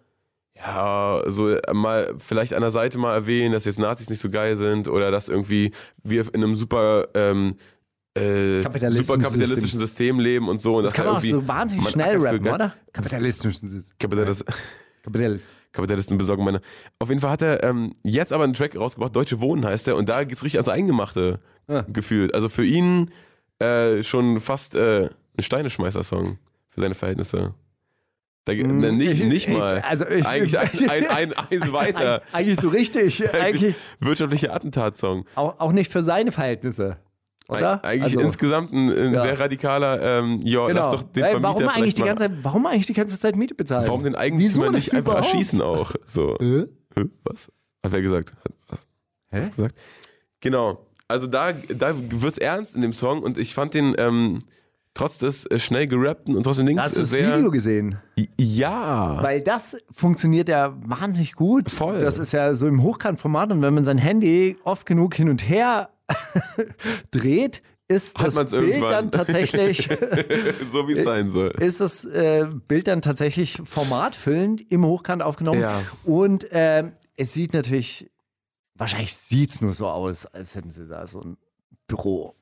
ja, so mal vielleicht an der Seite mal erwähnen, dass jetzt Nazis nicht so geil sind oder dass irgendwie wir in einem super ähm, äh, Kapitalistischen super kapitalistischen System. leben und so. Und Das kann da man auch so wahnsinnig man schnell für rappen, oder? Kapitalistischen System. Kapitalist, Kapitalist. Kapitalisten besorgen meine. Auf jeden Fall hat er ähm, jetzt aber einen Track rausgebracht, Deutsche Wohnen heißt er, und da geht's richtig ans Eingemachte Ja. gefühlt. Also für ihn äh, schon fast äh, ein Steineschmeißer-Song für seine Verhältnisse. Da, ne, nicht, Ich- nicht ich- mal. also ich- eigentlich ein, ein, ein, eins weiter. Eig- Eigentlich so richtig. Eigentlich Wirtschaftlicher Attentatssong. auch, auch nicht für seine Verhältnisse. Oder? Eig- Eigentlich Also, insgesamt ein, ein Ja. sehr radikaler, ähm, ja, Genau. lass doch den Weil, Vermieter warum, eigentlich die ganze Zeit, warum eigentlich die ganze Zeit Miete bezahlen? warum den Eigentümer nicht einfach überhaupt? erschießen auch? So. Hä? Hä? Was? Hat wer gesagt? Hat, was? Hä? Du gesagt? Genau. Also da, da wird's ernst in dem Song und ich fand den ähm, trotz des äh, schnell gerappten und trotzdem links Hast du das sehr. Video gesehen? Ja. Weil das funktioniert ja wahnsinnig gut. Voll. Das ist ja so im Hochkantformat und wenn man sein Handy oft genug hin und her dreht, ist Hat das Bild irgendwann. dann tatsächlich so wie es sein soll. ist das äh, Bild dann tatsächlich formatfüllend im Hochkant aufgenommen. Ja. Und ähm, es sieht natürlich, wahrscheinlich sieht es nur so aus, als hätten sie da so ein Büro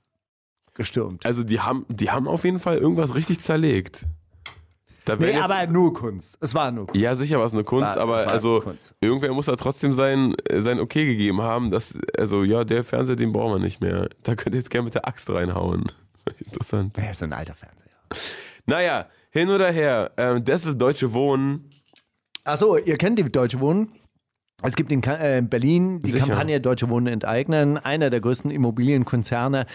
gestürmt. Also die haben, die haben auf jeden Fall irgendwas richtig zerlegt. Da Nee, aber nur Kunst. Es war nur Kunst. ja, sicher war es eine Kunst, War- aber also Kunst. irgendwer muss da trotzdem sein, äh, sein Okay gegeben haben, dass, also ja, der Fernseher, den brauchen wir nicht mehr. Da könnt ihr jetzt gerne mit der Axt reinhauen. Interessant. Ja, so ein alter Fernseher. Naja, hin oder her. Ähm, Dessel Deutsche Wohnen. Achso, ihr kennt die Deutsche Wohnen. Es gibt in äh, Berlin die Sicher. Kampagne Deutsche Wohnen enteignen. Einer der größten Immobilienkonzerne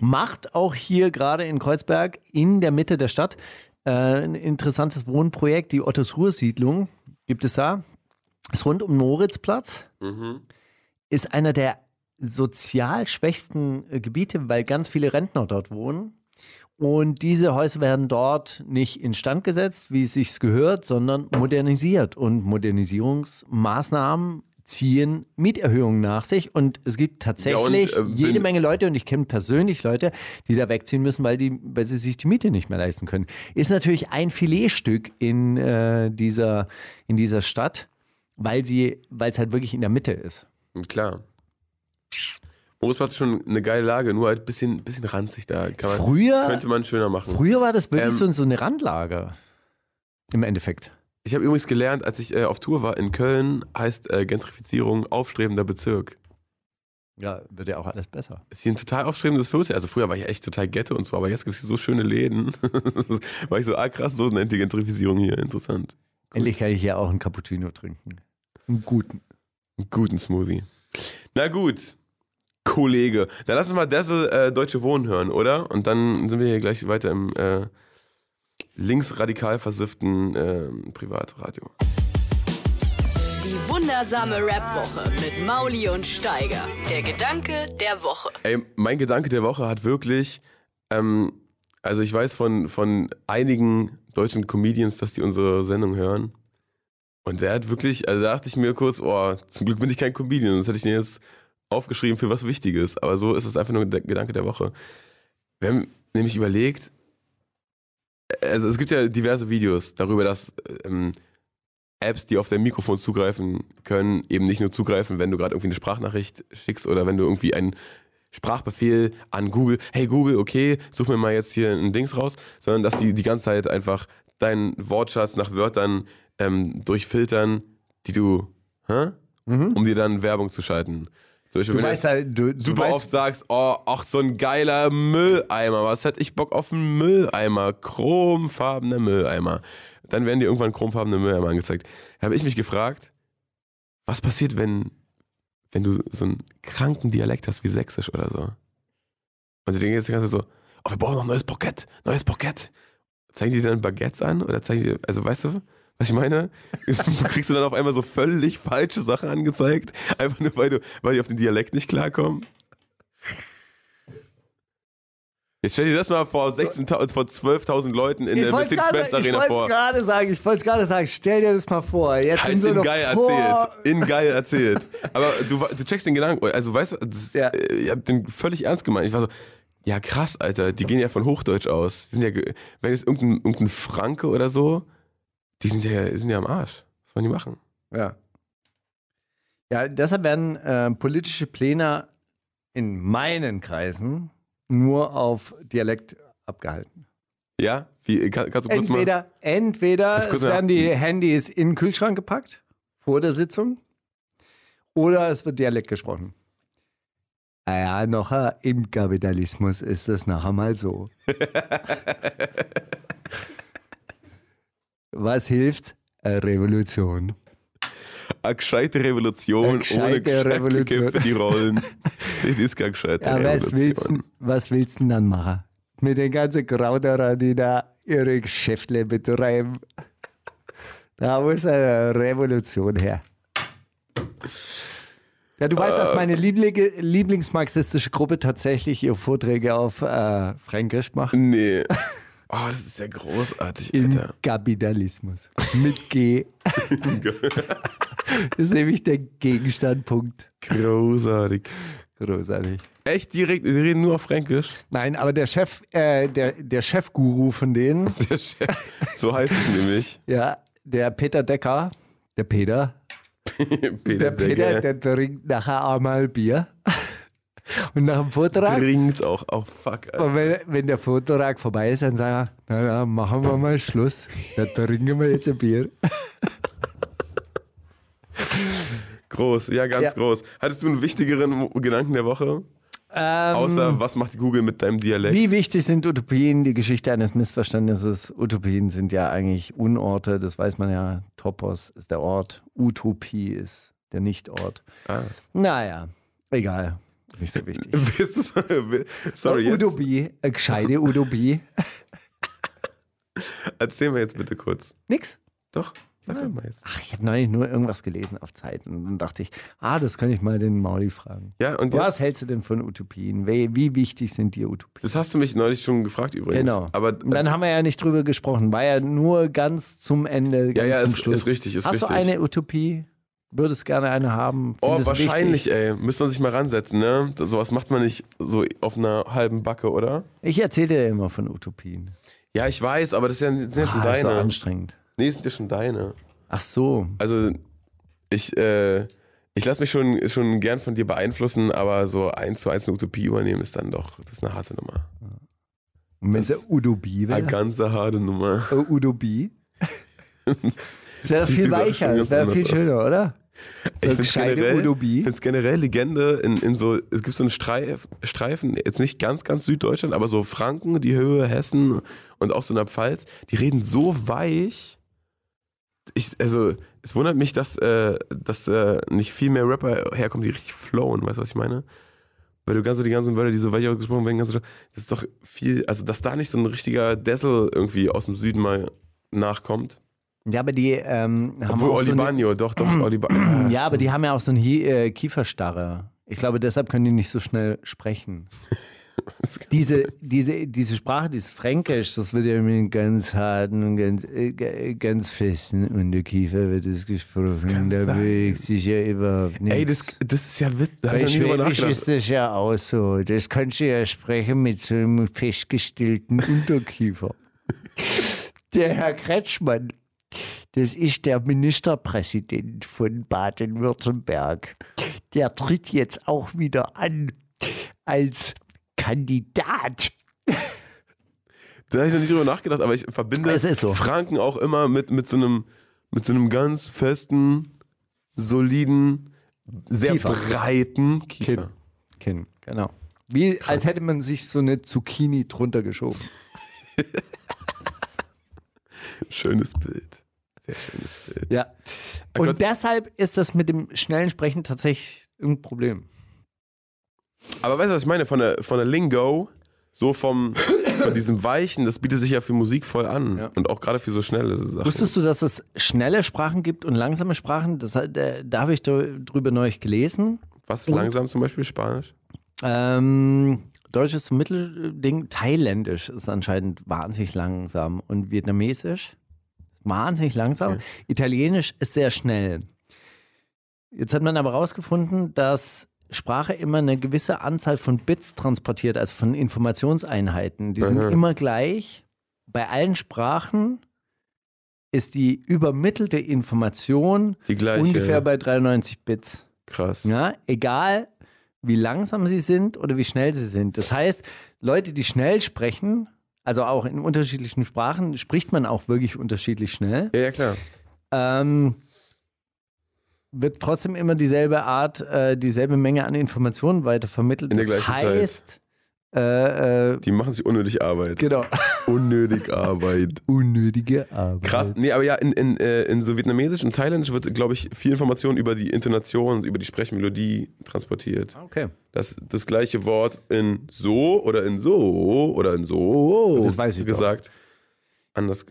macht auch hier gerade in Kreuzberg in der Mitte der Stadt äh, ein interessantes Wohnprojekt. Die Ottos-Ruhr-Siedlung gibt es da. Ist rund um Moritzplatz. Ist einer der sozial schwächsten äh, Gebiete, weil ganz viele Rentner dort wohnen. Und diese Häuser werden dort nicht instand gesetzt, wie es sich gehört, sondern modernisiert. Und Modernisierungsmaßnahmen ziehen Mieterhöhungen nach sich. Und es gibt tatsächlich Ja, und, äh, jede Menge Leute, und ich kenne persönlich Leute, die da wegziehen müssen, weil, die, weil sie sich die Miete nicht mehr leisten können. Ist natürlich ein Filetstück in, äh, dieser, in dieser Stadt, weil es halt wirklich in der Mitte ist. Klar. Moritzplatz ist schon eine geile Lage, nur halt ein bisschen, bisschen ranzig da. Man, Früher, könnte man schöner machen. früher war das wirklich Ähm, so eine Randlage. Im Endeffekt. Ich habe übrigens gelernt, als ich äh, auf Tour war in Köln, heißt äh, Gentrifizierung aufstrebender Bezirk. Ja, wird ja auch alles besser. Ist hier ein total aufstrebendes Viertel. Also früher war ich echt total Ghetto und so, aber jetzt gibt es hier so schöne Läden. war ich so, ah krass, so nennt die Gentrifizierung hier. Interessant. Endlich kann ich hier auch einen Cappuccino trinken. Einen guten. Einen guten Smoothie. Na gut, Kollege. Dann lass uns mal Dazzle äh, Deutsche Wohnen hören, oder? Und dann sind wir hier gleich weiter im äh, linksradikal versifften äh, Privatradio. Die wundersame Rap-Woche mit Mauli und Steiger. Der Gedanke der Woche. Ey, mein Gedanke der Woche hat wirklich, ähm, also ich weiß von, von einigen deutschen Comedians, dass die unsere Sendung hören. Und der hat wirklich, also da dachte ich mir kurz, oh, zum Glück bin ich kein Comedian, sonst hätte ich den jetzt aufgeschrieben für was Wichtiges. Aber so ist es einfach nur der Gedanke der Woche. Wir haben nämlich überlegt, also es gibt ja diverse Videos darüber, dass ähm, Apps, die auf dein Mikrofon zugreifen können, eben nicht nur zugreifen, wenn du gerade irgendwie eine Sprachnachricht schickst oder wenn du irgendwie einen Sprachbefehl an Google, hey Google, okay, such mir mal jetzt hier ein Dings raus, sondern dass die die ganze Zeit einfach deinen Wortschatz nach Wörtern ähm, durchfiltern, die du, hä? um dir dann Werbung zu schalten. Zum Beispiel, Du wenn weißt du halt, du, du super weißt, oft sagst, oh, ach, so ein geiler Mülleimer. Was hätte ich Bock auf einen Mülleimer? Chromfarbener Mülleimer. Dann werden dir irgendwann chromfarbene Mülleimer angezeigt. Da habe ich mich gefragt, was passiert, wenn, wenn du so einen kranken Dialekt hast wie Sächsisch oder so? Jetzt die ganze Zeit so, oh, wir brauchen noch ein neues Baguette, neues Baguette. Zeigen die dir dann Baguettes an? Oder zeigen die, also weißt du, was ich meine? Kriegst du dann auf einmal so völlig falsche Sachen angezeigt? Einfach nur, weil, du, weil die auf den Dialekt nicht klarkommen? Jetzt stell dir das mal vor 16.000, vor 12.000 Leuten in ich der wollte Mercedes-Benz ich Arena wollte es vor. gerade sagen, ich wollte es gerade sagen, stell dir das mal vor. Jetzt Halt sind so in geil erzählt. In geil erzählt. Aber du, du checkst den Gedanken. Also weißt du, Ja. äh, ich hab den völlig ernst gemeint. Ich war so, ja krass, Alter, die gehen ja von Hochdeutsch aus. Die sind ja, wenn jetzt irgendein, irgendein Franke oder so, die sind ja, sind ja am Arsch. Was wollen die machen? Ja. Ja, deshalb werden äh, politische Pläne in meinen Kreisen nur auf Dialekt abgehalten. Ja? Wie, kann, kannst du kurz mal... Entweder, entweder du kurz es mal- werden die Handys in den Kühlschrank gepackt vor der Sitzung oder es wird Dialekt gesprochen. Ah Ja, noch im Kapitalismus ist es nachher mal so. Was hilft? Eine Revolution. Eine gescheite Revolution Eine ohne gescheite gescheite Revolution. Köpfe, die rollen. Das ist keine gescheite Ja, was willst, Revolution. du- was willst du denn dann machen? Mit den ganzen Krauterern, die da ihre Geschäfte betreiben. Da muss eine Revolution her. Ja, du weißt, dass meine Lieblinge, lieblingsmarxistische Gruppe tatsächlich ihre Vorträge auf äh, Fränkisch macht. Nee. Oh, das ist ja großartig, Im Alter. Kapitalismus. Mit G. das ist nämlich der Gegenstandpunkt. Großartig. Großartig. Echt direkt, die reden nur auf Fränkisch? Nein, aber der Chef, äh, der, der Chefguru von denen, Der Chef. So heißt es nämlich. Ja, der Peter Decker, der Peter, Peter der Peter, der trinkt nachher einmal Bier. Und nach dem Vortrag, trinkt auch. Oh, fuck, Alter. und wenn, wenn der Vortrag vorbei ist, dann sagt er, na, na machen wir mal Schluss. Dann trinken wir jetzt ein Bier. Groß, ja, ganz Ja. groß. Hattest du einen wichtigeren Gedanken der Woche? Außer, was macht Google mit deinem Dialekt? Ähm, Wie wichtig sind Utopien? Die Geschichte eines Missverständnisses. Utopien sind ja eigentlich Unorte, das weiß man ja. Topos ist der Ort, Utopie ist der Nichtort. Ah. Naja, egal. Nicht so wichtig. Sorry, jetzt Utopie, eine gescheite Utopie. erzähl mir jetzt bitte kurz. Nix. Doch, sag doch mal jetzt. Ach, ich habe neulich nur irgendwas gelesen auf Zeit und dann dachte ich, ah, das kann ich mal den Mauli fragen. Ja, und Was jetzt, hältst du denn von Utopien? Wie, wie wichtig sind dir Utopien? das hast du mich neulich schon gefragt übrigens. Genau. Aber Und dann haben wir ja nicht drüber gesprochen, war ja nur ganz zum Ende, ganz ja, zum ist- Schluss. ist richtig, ist Hast du richtig. eine Utopie? Würdest gerne eine haben? Oh, wahrscheinlich, wichtig? ey. Müsste man sich mal ransetzen, ne? Das, sowas macht man nicht so auf einer halben Backe, oder? Ich erzähle dir immer von Utopien. Ja, ich weiß, aber das sind ja, das ja schon ah, ist so deine. anstrengend. Nee, das sind ja schon deine. Ach so. Also, ich, äh, ich lasse mich schon, schon gern von dir beeinflussen, aber so eins zu eins eine Utopie übernehmen ist dann doch, das ist eine harte Nummer. Und wenn es Das- eine Utopie Eine wäre? ganze harte Nummer. Eine Das wäre viel weicher, ganz wäre viel aus. schöner, oder? So ich finde generell, generell Legende in, in so, es gibt so einen Streif, Streifen, jetzt nicht ganz, ganz Süddeutschland, aber so Franken, die Höhe, Hessen und auch so in der Pfalz, die reden so weich. Ich, also, es wundert mich, dass, äh, dass äh, nicht viel mehr Rapper herkommen, die richtig flowen, weißt du, was ich meine? Weil du ganz so die ganzen Wörter, die so weich ausgesprochen werden, ganz so, das ist doch viel, also dass da nicht so ein richtiger Dessel irgendwie aus dem Süden mal nachkommt. Ja, aber die ähm, haben Obwohl auch Oli so Bagno, doch, doch, Oli Bagno. Ja, aber die haben ja auch so eine Hi äh, Kieferstarre. Ich glaube, deshalb können die nicht so schnell sprechen. diese, diese, diese Sprache, dieses Fränkisch, das wird ja mit einem ganz harten und ganz, äh, ganz festen Unterkiefer wird es gesprochen. kann da bewegt sich ja überhaupt nichts. Ey, das, das ist ja witzig. Da Bei Schwäbisch ist das ja auch so. Das kannst du ja sprechen mit so einem festgestellten Unterkiefer. Der Herr Kretschmann, das ist der Ministerpräsident von Baden-Württemberg. Der tritt jetzt auch wieder an als Kandidat. Da habe ich noch nicht drüber nachgedacht, aber ich verbinde so. Franken auch immer mit, mit, so einem, mit so einem ganz festen, soliden, sehr Kiefer. breiten Kiefer. Kinn. Kinn, genau. Wie, als hätte man sich so eine Zucchini drunter geschoben. Schönes Bild. Sehr schönes Bild. Ja. Ach Und Gott. deshalb ist das mit dem schnellen Sprechen tatsächlich ein Problem. Aber weißt du, was ich meine? Von der, von der Lingo, so vom, von diesem Weichen, das bietet sich ja für Musik voll an. Ja. Und auch gerade für so schnelle Sachen. Wusstest du, dass es schnelle Sprachen gibt und langsame Sprachen? Das, hat- äh, da habe ich drü- drüber neulich gelesen. Was ist langsam zum Beispiel Spanisch? Ähm, Deutsch ist so ein Mittelding. Thailändisch ist anscheinend wahnsinnig langsam und Vietnamesisch wahnsinnig langsam. Okay. Italienisch ist sehr schnell. Jetzt hat man aber herausgefunden, dass Sprache immer eine gewisse Anzahl von Bits transportiert, also von Informationseinheiten. Die sind immer gleich. Bei allen Sprachen ist die übermittelte Information Die gleiche. ungefähr bei 93 Bits. Krass. Ja, egal wie langsam sie sind oder wie schnell sie sind. Das heißt, Leute, die schnell sprechen, also auch in unterschiedlichen Sprachen, spricht man auch wirklich unterschiedlich schnell. Ja, ja, klar. Ähm, wird trotzdem immer dieselbe Art, äh, dieselbe Menge an Informationen weitervermittelt. In der das gleichen Zeit. Äh, äh, Die machen sich unnötig Arbeit. genau, Unnötig Arbeit. unnötige Arbeit. Krass. Nee, aber ja, in, in, äh, in so Vietnamesisch und Thailändisch wird, glaube ich, viel Information über die Intonation und über die Sprechmelodie transportiert. Okay. Das, das gleiche Wort in so oder in so oder in so Das weiß ich doch. gesagt. Anders.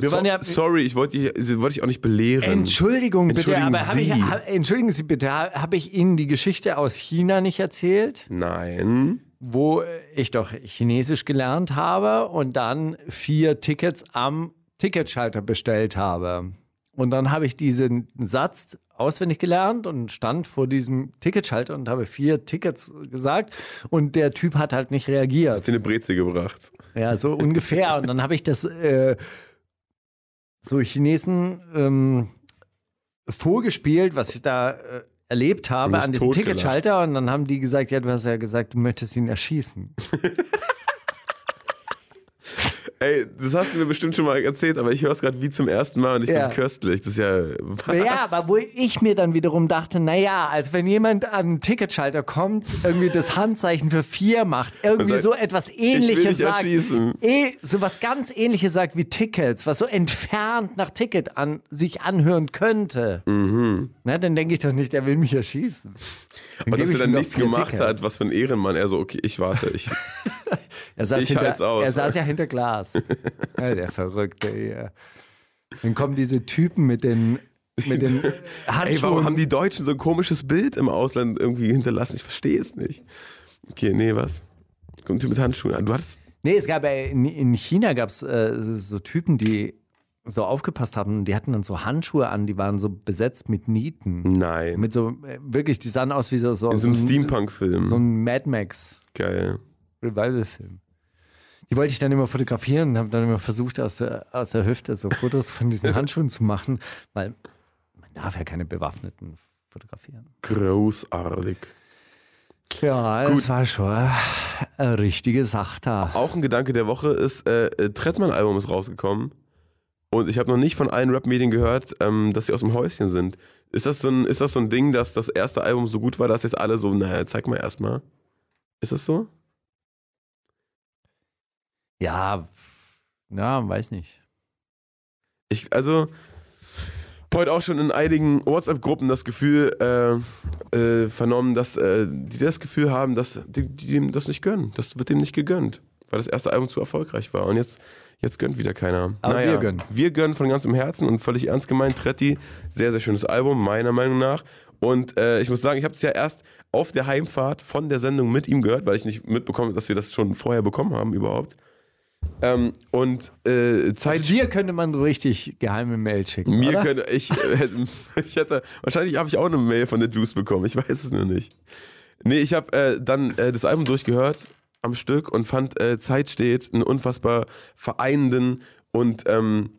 Wir waren ja- sorry, ich wollte, die- wollte ich auch nicht belehren. Entschuldigung bitte, Entschuldigen aber ich, Sie. hab, entschuldigen Sie bitte, habe ich Ihnen die Geschichte aus China nicht erzählt? Nein. Wo ich doch Chinesisch gelernt habe und dann vier Tickets am Ticketschalter bestellt habe. Und dann habe ich diesen Satz auswendig gelernt und stand vor diesem Ticketschalter und habe vier Tickets gesagt und der Typ hat halt nicht reagiert. Hat dir eine Breze gebracht. Ja, so ungefähr. Und dann habe ich das äh, so Chinesen ähm, vorgespielt, was ich da äh, erlebt habe an diesem. Ticketschalter. Und dann haben die gesagt, ja, du hast ja gesagt, du möchtest ihn erschießen. Ey, das hast du mir bestimmt schon mal erzählt, aber ich höre es gerade wie zum ersten Mal und ich Ja. finde es köstlich. Das ist ja. Was? Ja, aber wo ich mir dann wiederum dachte, naja, als wenn jemand an den Ticketschalter kommt, irgendwie das Handzeichen für vier macht, irgendwie sagt, so etwas ähnliches sagt. Eh, so was ganz ähnliches sagt wie Tickets, was so entfernt nach Ticket an sich anhören könnte. Mhm. Na, dann denke ich doch nicht, der will mich erschießen. Dann Und dass er dann nichts gemacht Tickets. hat, was für ein Ehrenmann. Er so, okay, ich warte. Ich, Er saß, Ich hinter, aus. er saß ja hinter Glas. Ja, der Verrückte hier. Dann kommen diese Typen mit den, mit den Handschuhen. ey, warum haben die Deutschen so ein komisches Bild im Ausland irgendwie hinterlassen? Ich verstehe es nicht. Okay, nee, was? Kommt hier mit Handschuhen an. Du hattest. Nee, es gab in, in China gab es äh, so Typen, die so aufgepasst haben. Die hatten dann so Handschuhe an, die waren so besetzt mit Nieten. Nein. Mit so, äh, wirklich, die sahen aus wie so, so, in so einem ein- Steampunk-Film. so ein Mad Max Geil. Revival-Film. Die wollte ich dann immer fotografieren und habe dann immer versucht, aus der, aus der Hüfte so Fotos von diesen Handschuhen zu machen, weil man darf ja keine Bewaffneten fotografieren. Großartig. Ja, Gut. das war schon eine richtige Sache da. Auch ein Gedanke der Woche ist, äh, äh, Trettmann-Album ist rausgekommen. Und ich habe noch nicht von allen Rap-Medien gehört, ähm, dass sie aus dem Häuschen sind. Ist das, so ein, ist das so ein Ding, dass das erste Album so gut war, dass jetzt alle so, naja, zeig mal erstmal. Ist das so? Ja, ja, weiß nicht. Ich, also, heute auch schon in einigen WhatsApp-Gruppen das Gefühl äh, äh, vernommen, dass äh, die das Gefühl haben, dass die, die dem das nicht gönnen. Das wird dem nicht gegönnt, weil das erste Album zu erfolgreich war. Und jetzt, jetzt gönnt wieder keiner. Aber wir gönnen. Wir gönnen von ganzem Herzen und völlig ernst gemeint. Tretti, sehr, sehr schönes Album, meiner Meinung nach. Und äh, ich muss sagen, ich habe es ja erst auf der Heimfahrt von der Sendung mit ihm gehört, weil ich nicht mitbekommen habe, dass wir das schon vorher bekommen haben überhaupt. Ähm, und äh, Zeit Also dir könnte man so richtig geheime Mails schicken. mir oder? könnte ich, äh, ich hätte, wahrscheinlich habe ich auch eine Mail von der Juice bekommen, ich weiß es nur nicht. Nee, ich habe äh, dann äh, das Album durchgehört am Stück und fand äh, Zeit steht einen unfassbar vereinenden und ähm,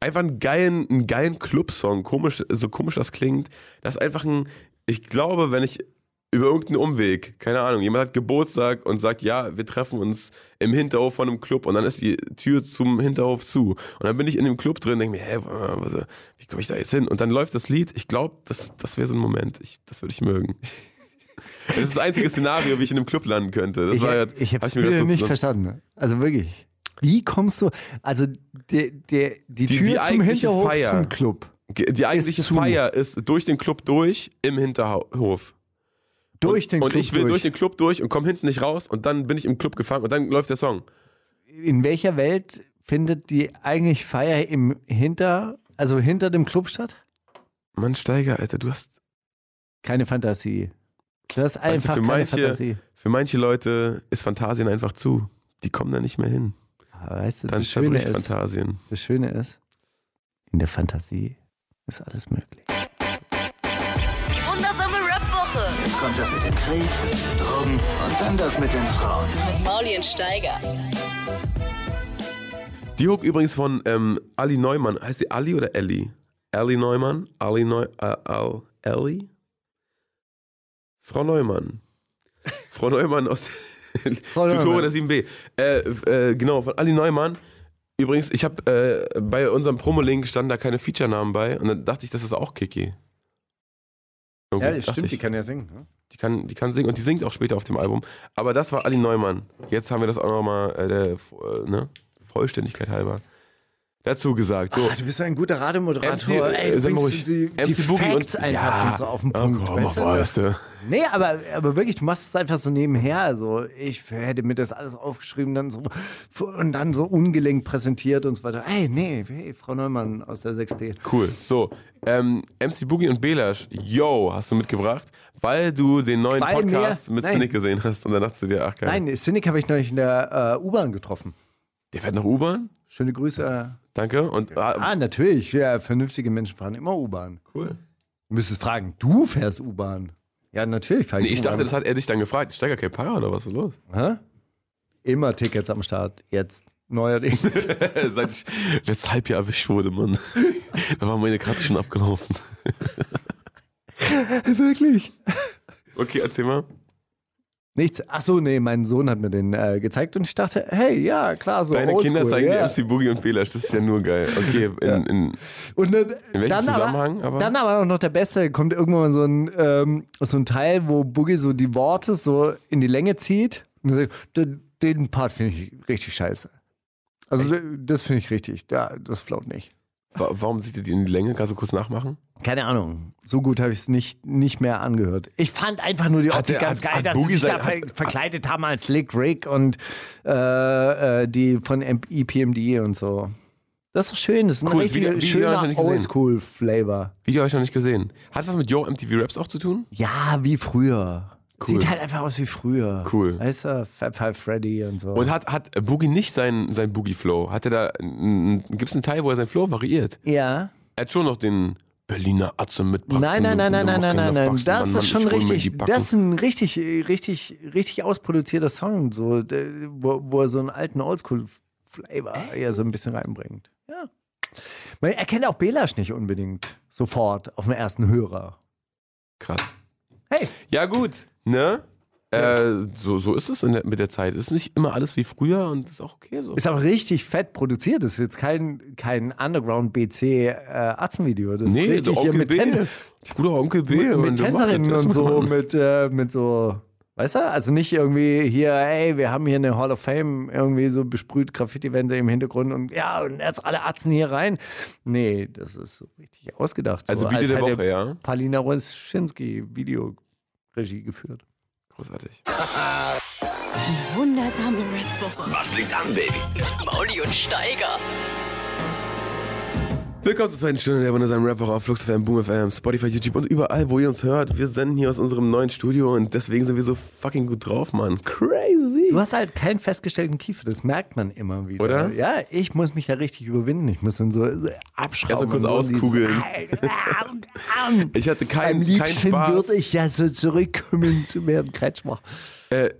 einfach einen geilen, einen geilen Clubsong, komisch, so komisch das klingt. Das ist einfach ein, ich glaube, wenn ich über irgendeinen Umweg, keine Ahnung, jemand hat Geburtstag und sagt, ja, wir treffen uns im Hinterhof von einem Club und dann ist die Tür zum Hinterhof zu. Und dann bin ich in dem Club drin und denke mir, hä, was, wie komme ich da jetzt hin? Und dann läuft das Lied. Ich glaube, das, das wäre so ein Moment. Ich, das würde ich mögen. Das ist das einzige Szenario, wie ich in einem Club landen könnte. Das ich war ja, ich habe hab es wieder so nicht verstanden. Also wirklich. Wie kommst du, also der, der, die, Die- Tür die zum Hinterhof Feier. zum Club. Die eigentliche zu. Feier ist durch den Club durch im Hinterhof. Durch und, den Und Club ich will durch. den Club durch und komme hinten nicht raus und dann bin ich im Club gefangen und dann läuft der Song. In welcher Welt findet die eigentlich Feier im Hinter, also hinter dem Club statt? Mann, Steiger, Alter, du hast Keine Fantasie. Du hast einfach für keine manche- Fantasie. Für manche Leute ist Fantasien einfach zu. Die kommen da nicht mehr hin. Aber weißt du, Dann das Schöne, ist, Fantasien. das Schöne ist, in der Fantasie ist alles möglich. Kommt das mit dem Krieg, Drogen und dann das mit den Frauen. mit Mauli und Steiger. Die Hook übrigens von ähm, Ali Neumann. Heißt sie Ali oder Ellie? Ali Neumann? Ali Neu äh, Al Ellie? Frau Neumann. Frau Neumann aus Tutorin Neumann. der 7b. Äh, äh, genau, von Ali Neumann. Übrigens, ich habe äh, bei unserem Promo-Link standen da keine Feature-Namen bei und dann dachte ich, das ist auch Kiki. Irgendwie Ja, das stimmt, ich. die kann ja singen. Ne? Die kann, die kann singen und die singt auch später auf dem Album. Aber das war Ali Neumann. Jetzt haben wir das auch nochmal äh, der äh, ne? Vollständigkeit halber dazu gesagt. So, Ah, du bist ein guter Radiomoderator. MC, Ey, äh, sag mal ruhig, die, die MC Boogie Facts und- einfach Ja. so auf den oh, Punkt. komm, weißt weißt du. Nee, aber, aber wirklich, du machst es einfach so nebenher. Also ich hätte mir das alles aufgeschrieben dann so, und dann so ungelenkt präsentiert und so weiter. Ey, nee, hey, Frau Neumann aus der 6B. Cool. So, ähm, MC Boogie und Belash, yo, hast du mitgebracht, weil du den neuen Weil Podcast mir- mit nein. Cynic gesehen hast und dann dachtest du dir, ach geil. Nein, Cynic habe ich neulich in der äh, U-Bahn getroffen. Der fährt nach U-Bahn, Schöne Grüße. danke. Und ah, Ah, natürlich. Ja, vernünftige Menschen fahren immer U-Bahn. cool. Du müsstest fragen, du fährst U-Bahn? Ja, natürlich fahre Nee, ich ich U-Bahn. dachte, das hat er dich dann gefragt. Steiger kein Para oder was ist los? Hä? Immer Tickets am Start. Jetzt neuerdings. Seit ich letztes Halbjahr erwischt wurde, Mann. da war meine Karte schon abgelaufen. Wirklich? Okay, erzähl mal. Nichts. Ach so, nee, mein Sohn hat mir den äh, gezeigt und ich dachte, hey, ja, klar, so Deine Kinder zeigen ja. dir MC Boogie und Belash, das ist ja nur geil. Okay, in, in, Und dann, in welchem dann Zusammenhang? Aber, Dann aber auch noch der Beste, kommt irgendwann so ein, ähm, so ein Teil, wo Boogie so die Worte so in die Länge zieht. Und sagt, den, Part finde ich richtig scheiße. Also das finde ich richtig. Ja, das float nicht. Wa- warum sieht ihr die in die Länge? Kannst du kurz nachmachen? Keine Ahnung. So gut habe ich es nicht, nicht mehr angehört. Ich fand einfach nur die Hat Optik der- ganz hat- geil, hat dass sie Boogie sich da sein- ver hat- verkleidet haben als Slick Rick und äh, äh, die von EPMD und so. Das ist doch schön. Das ist ein Cool, das richtiger, Video- Video schöner nicht gesehen. Oldschool-Flavor. Video habe ich noch nicht gesehen. Hat das mit Yo MTV Raps auch zu tun? Ja, wie früher. Cool. Sieht halt einfach aus wie früher. Cool. Weißt du, Fab Five Freddy und so. Und hat, hat Boogie nicht seinen sein Boogie-Flow? Hat er da, gibt es einen Teil, wo er seinen Flow variiert? ja. Er hat schon noch den Berliner Atze mitpackt. Nein, nein, nein, nein, nein, nein, nein, nein. Das ist schon richtig. Das ist ein richtig, richtig, richtig ausproduzierter Song, so, wo, wo er so einen alten Oldschool-Flavor ja so ein bisschen reinbringt. Ja. Man erkennt auch Belasch nicht unbedingt sofort auf dem ersten Hörer. Krass. Hey, Ja, gut. Ne? Äh, so, so ist es der, mit der Zeit. Ist nicht immer alles wie früher und ist auch okay so. ist auch richtig fett produziert. Das ist jetzt kein, kein Underground-BC äh. Das ist nee, richtig der hier mit. Tänzer, Guter Onkel B. mit, mit Tänzerinnen und so, mit, äh, mit so, weißt du? Also nicht irgendwie hier, ey, wir haben hier eine Hall of Fame, irgendwie so besprüht Graffiti-Wände im Hintergrund und ja, und jetzt alle Atzen hier rein. Nee, das ist so richtig ausgedacht. So, Also Video als der Woche, ja. Palina Roschinski Videoregie geführt. Großartig. Die wundersame Rap-Woche. Was liegt an, Baby? Mauli und Steiger. Willkommen zur zweiten Stunde der wundersamen Rap auf Flux FM, Boom FM, Spotify, YouTube und überall, wo ihr uns hört. Wir senden hier aus unserem neuen Studio und deswegen sind wir so fucking gut drauf, Mann. Crazy. Du hast halt keinen festgestellten Kiefer, das merkt man immer wieder. Oder? Ja, ich muss mich da richtig überwinden. Ich muss dann so abschrauben. Erst kurz so und auskugeln. Ich hatte keinen kein Spaß. würde ich ja so zurückkommen zu Herrn Kretschmer. Äh,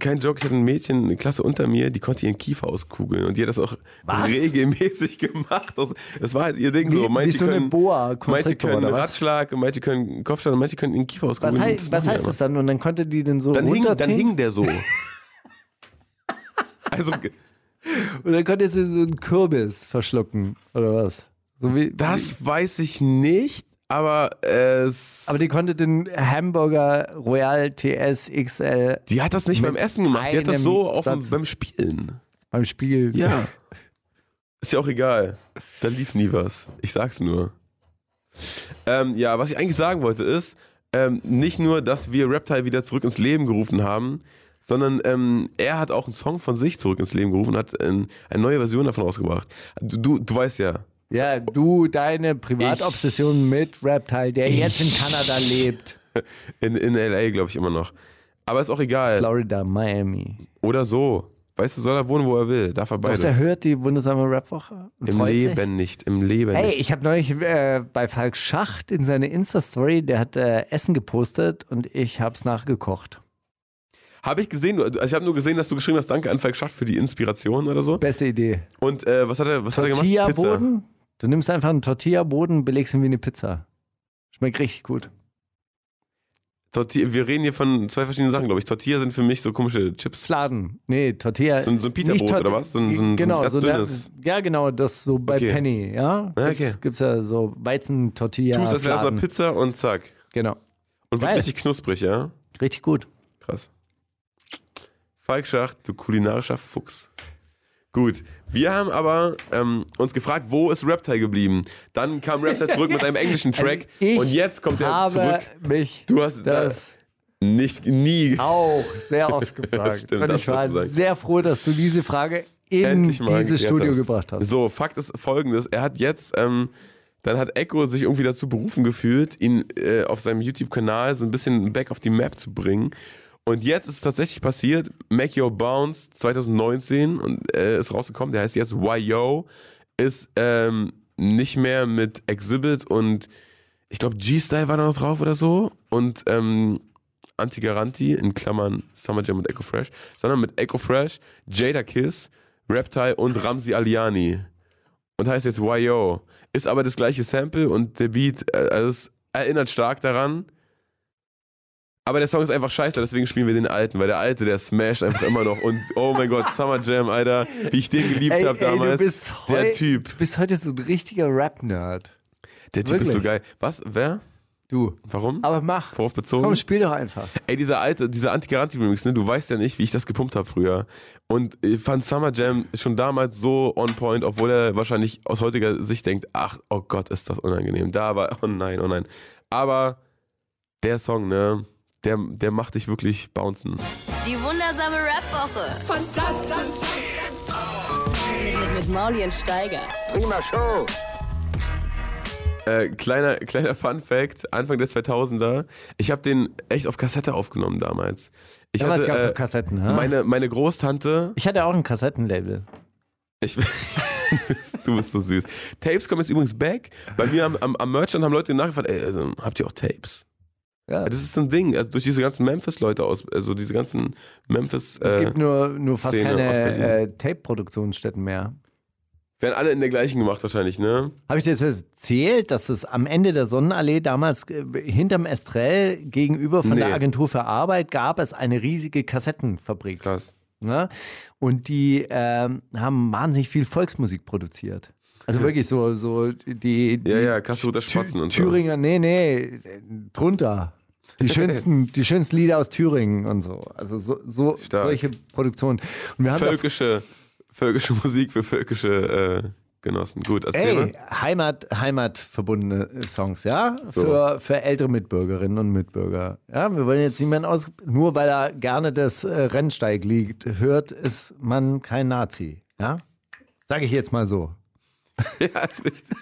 kein Joke, ich hatte ein Mädchen, eine Klasse unter mir, die konnte ihren Kiefer auskugeln und die hat das auch Was? regelmäßig gemacht. Das, war halt ihr Ding so. wie Manche so eine können, Boa manche können oder was? Ratschlag, manche können Kopfstand und manche können ihren Kiefer Was, auskugeln. hei Das was heißt das dann? Und dann konnte die den so Dann hing, dann runterziehen? hing der so. also Und dann konnte sie so einen Kürbis verschlucken, oder was? So das weiß ich nicht, aber es... Aber die konnte den Hamburger Royal TS XL die hat das nicht beim Essen gemacht, die hat das so auf dem, beim Spielen. beim Spiel. Ja. Ist ja auch egal. Da lief nie was. Ich sag's nur. Ähm, ja, was ich eigentlich sagen wollte ist, ähm, nicht nur, dass wir Reptile wieder zurück ins Leben gerufen haben, sondern ähm, er hat auch einen Song von sich zurück ins Leben gerufen und hat eine neue Version davon rausgebracht. Du, du, du weißt ja, Ja, du, deine Privatobsession mit Reptile, der jetzt in Kanada lebt. in, in L.A. glaube ich immer noch. Aber ist auch egal. Florida, Miami. Oder so. Weißt du, soll er wohnen, wo er will. Darf er beides. Du, er hört die wundersame Rapwoche? Im freut sich? Leben nicht. Im Leben Hey, nicht. ich habe neulich äh, bei Falk Schacht in seine Insta-Story, der hat äh, Essen gepostet und ich habe es nachgekocht. Habe ich gesehen, also ich habe nur gesehen, dass du geschrieben hast, danke an Falk Schacht für die Inspiration oder so. Beste Idee. Und äh, was hat er, was hat er gemacht? Tortilla-Boden. Du nimmst einfach einen Tortilla-Boden, belegst ihn wie eine Pizza. Schmeckt richtig gut. Tortilla, wir reden hier von zwei verschiedenen Sachen, glaube ich. Tortilla sind für mich so komische Chips. Fladen. Nee, Tortilla. So so ein Pita-Brot oder was? So ein- so ein- so ein genau, so der, dünnes. Ja, genau, das so bei Okay. Penny, ja? Ah, Gibt's, okay. gibt's ja so Weizen-Tortilla. Tust, eine Fladen. Pizza und zack. Genau. Und wird Geil. richtig knusprig, ja? Richtig gut. Krass. Falk Schacht, du kulinarischer Fuchs. Gut, wir haben aber ähm, uns gefragt, wo ist Reptile geblieben? Dann kam Reptile zurück mit einem englischen Track Ich und jetzt kommt er zurück. mich Du hast das Nicht, nie. auch sehr oft gefragt. Stimmt, und ich war sehr froh, dass du diese Frage in dieses Studio hast. gebracht hast. So, Fakt ist folgendes: Er hat jetzt, ähm, dann hat Echo sich irgendwie dazu berufen gefühlt, ihn äh, auf seinem YouTube-Kanal so ein bisschen back auf die Map zu bringen. Und jetzt ist es tatsächlich passiert: Make Your Bounce 2019 und äh, ist rausgekommen. Der heißt jetzt YO, ist ähm, nicht mehr mit Exhibit und ich glaube G-Style war da noch drauf oder so und ähm, Anti-Garanti in Klammern Summer Jam und Echo Fresh, sondern mit Echo Fresh, Jada Kiss, Reptile und Ramsi Aliani. Und heißt jetzt YO. Ist aber das gleiche Sample und der Beat, äh, also erinnert stark daran. Aber der Song ist einfach scheiße, deswegen spielen wir den alten, weil der alte, der smasht einfach immer noch. Und oh mein Gott, Summer Jam, Alter, wie ich den geliebt habe damals. du bist der Typ. Du bist heute so ein richtiger Rap-Nerd. Der Typ ist so Wirklich? geil. Was? Wer? Du. Warum? Aber mach. Worauf bezogen? Komm, spiel doch einfach. Ey, dieser alte, dieser Anti-Garanti-Remix, ne, du weißt ja nicht, wie ich das gepumpt habe früher. Und ich fand Summer Jam schon damals so on point, obwohl er wahrscheinlich aus heutiger Sicht denkt, ach, oh Gott, ist das unangenehm. Da war, oh nein, oh nein. Aber der Song, ne, der, der macht dich wirklich bouncen. Die wundersame Rap-Woche. Fantastisch. Mit, mit Mauli und Steiger. Prima Show. Äh, kleiner, kleiner Fun Fact, Anfang der 2000er, ich habe den echt auf Kassette aufgenommen damals. Ich Damals hatte, gab's äh, so Kassetten, ha? meine, meine Großtante, Ich hatte auch ein Kassettenlabel. Ich, du bist so süß. Tapes kommen jetzt übrigens back. Bei mir am, am, am Merchant haben Leute nachgefragt, ey, also, habt ihr auch Tapes? Ja. Das ist so ein Ding, also durch diese ganzen Memphis-Leute aus, also diese ganzen Memphis, Es äh, gibt nur, nur fast Szene keine äh, Tape-Produktionsstätten mehr. werden alle in der gleichen gemacht wahrscheinlich, ne? Habe ich dir jetzt erzählt, dass es am Ende der Sonnenallee damals äh, hinterm Estrell gegenüber von Nee. der Agentur für Arbeit gab es eine riesige Kassettenfabrik. Krass. Ne? Und die ähm, haben wahnsinnig viel Volksmusik produziert. Also wirklich so, so die, die Ja, ja, Kasseroter Spatzen Thü- und so. Thüringer, nee, nee, drunter. Die schönsten, die schönsten Lieder aus Thüringen und so. Also so, so Stark. solche Produktionen. Und wir haben Völkische, völkische Musik für völkische äh, Genossen. Gut, erzähl Ey, mal. Heimat, heimatverbundene Songs, ja? So. Für, für ältere Mitbürgerinnen und Mitbürger. Ja, wir wollen jetzt niemanden aus, nur weil er gerne das äh, Rennsteiglied hört, ist man kein Nazi, ja? Sage ich jetzt mal so. Ja, ist richtig.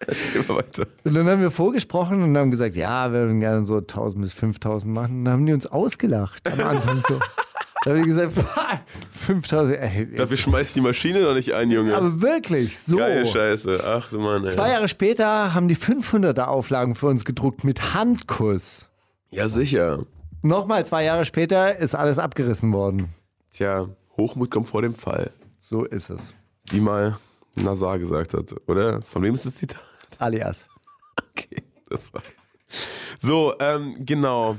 Erzähl mal weiter. Und dann haben wir vorgesprochen und haben gesagt, ja, wir würden gerne so 1000 bis 5000 machen. Und dann haben die uns ausgelacht am Anfang so. Da haben die gesagt, 5000, ey, Dafür schmeißt die Maschine noch nicht ein, Junge. aber wirklich, so. Geile Scheiße. Ach du Mann, ey. Zwei Jahre später haben die 500er Auflagen für uns gedruckt mit Handkuss. Ja, sicher. Nochmal zwei Jahre später ist alles abgerissen worden. Tja, Hochmut kommt vor dem Fall. So ist es. Wie mal Nazar gesagt hat, oder? Von wem ist das Zitat? Alias. Okay, das war's. So, ähm, genau.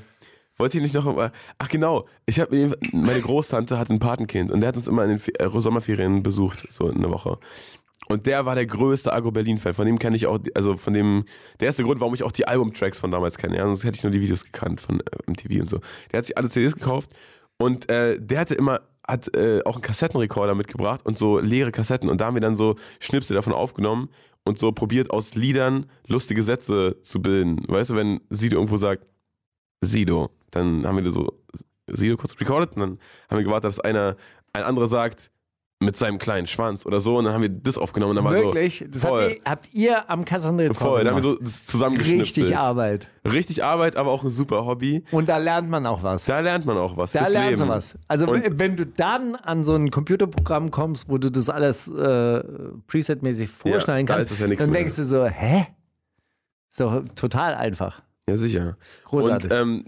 Wollte ich nicht noch. Ach genau, ich habe meine Großtante hat ein Patenkind und der hat uns immer in den Fe- äh, Sommerferien besucht, so eine Woche. Und der war der größte Agro Berlin Fan. Von dem kenne ich auch, also von dem, der erste Grund, warum ich auch die Albumtracks von damals kenne. Ja, sonst hätte ich nur die Videos gekannt von äh, MTV und so. Der hat sich alle CDs gekauft und äh, der hatte immer hat äh, auch einen Kassettenrekorder mitgebracht und so leere Kassetten und da haben wir dann so Schnipsel davon aufgenommen und so probiert aus Liedern lustige Sätze zu bilden. Weißt du, wenn Sido irgendwo sagt, Sido, dann haben wir so Sido kurz recorded und dann haben wir gewartet, dass einer, ein anderer sagt, mit seinem kleinen Schwanz oder so und dann haben wir das aufgenommen und dann war Wirklich? so Das voll, habt ihr, habt ihr am Kassenrekorder voll, dann haben wir so das zusammengeschnipselt. Richtig Arbeit. Richtig Arbeit, aber auch ein super Hobby. Und da lernt man auch was. Da lernt man auch was Da lernst Leben. du was. Also Und- wenn du dann an so ein Computerprogramm kommst, wo du das alles äh, presetmäßig vorschneiden da kannst, das ja dann mehr. denkst du so, hä? Ist doch total einfach. Ja, sicher. Großartig. Und ähm,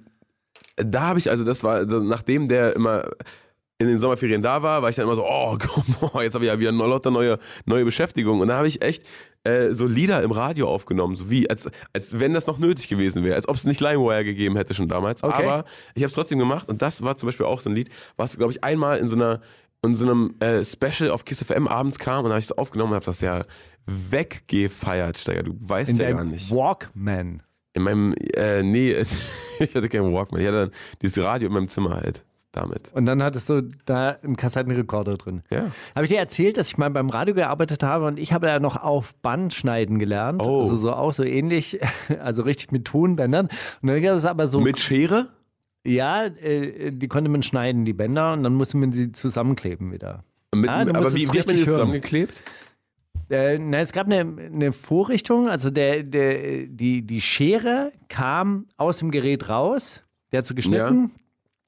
da habe ich, also das war, also nachdem der immer in den Sommerferien da war, war ich dann immer so, oh, mal, jetzt habe ich ja wieder lauter neue, neue Beschäftigung. Und da habe ich echt äh, so Lieder im Radio aufgenommen, so wie, als, als wenn das noch nötig gewesen wäre, als ob es nicht LimeWire gegeben hätte schon damals. Okay. Aber ich habe es trotzdem gemacht und das war zum Beispiel auch so ein Lied, was, glaube ich, einmal in so einer in so einem äh, Special auf Kiss FM abends kam und da habe ich es aufgenommen und habe das ja weggefeiert, Steiger. Du weißt In ja gar nicht. Walkman. In meinem, äh, nee, ich hatte keinen Walkman. Ich hatte dann dieses Radio in meinem Zimmer halt. Damit. Und dann hattest du da einen Kassettenrekorder drin. Ja. Habe ich dir erzählt, dass ich mal beim Radio gearbeitet habe und ich habe ja noch auf Band schneiden gelernt. Oh. Also so auch so ähnlich, also richtig mit Tonbändern. Und dann gab es aber so. Mit Schere? Ja, äh, die konnte man schneiden, die Bänder, und dann musste man sie zusammenkleben wieder. Mit, du aber wie, hat man richtig die zusammengeklebt? Äh, na, es gab eine, eine Vorrichtung, also der, der, die, die Schere kam aus dem Gerät raus, der hat so geschnitten.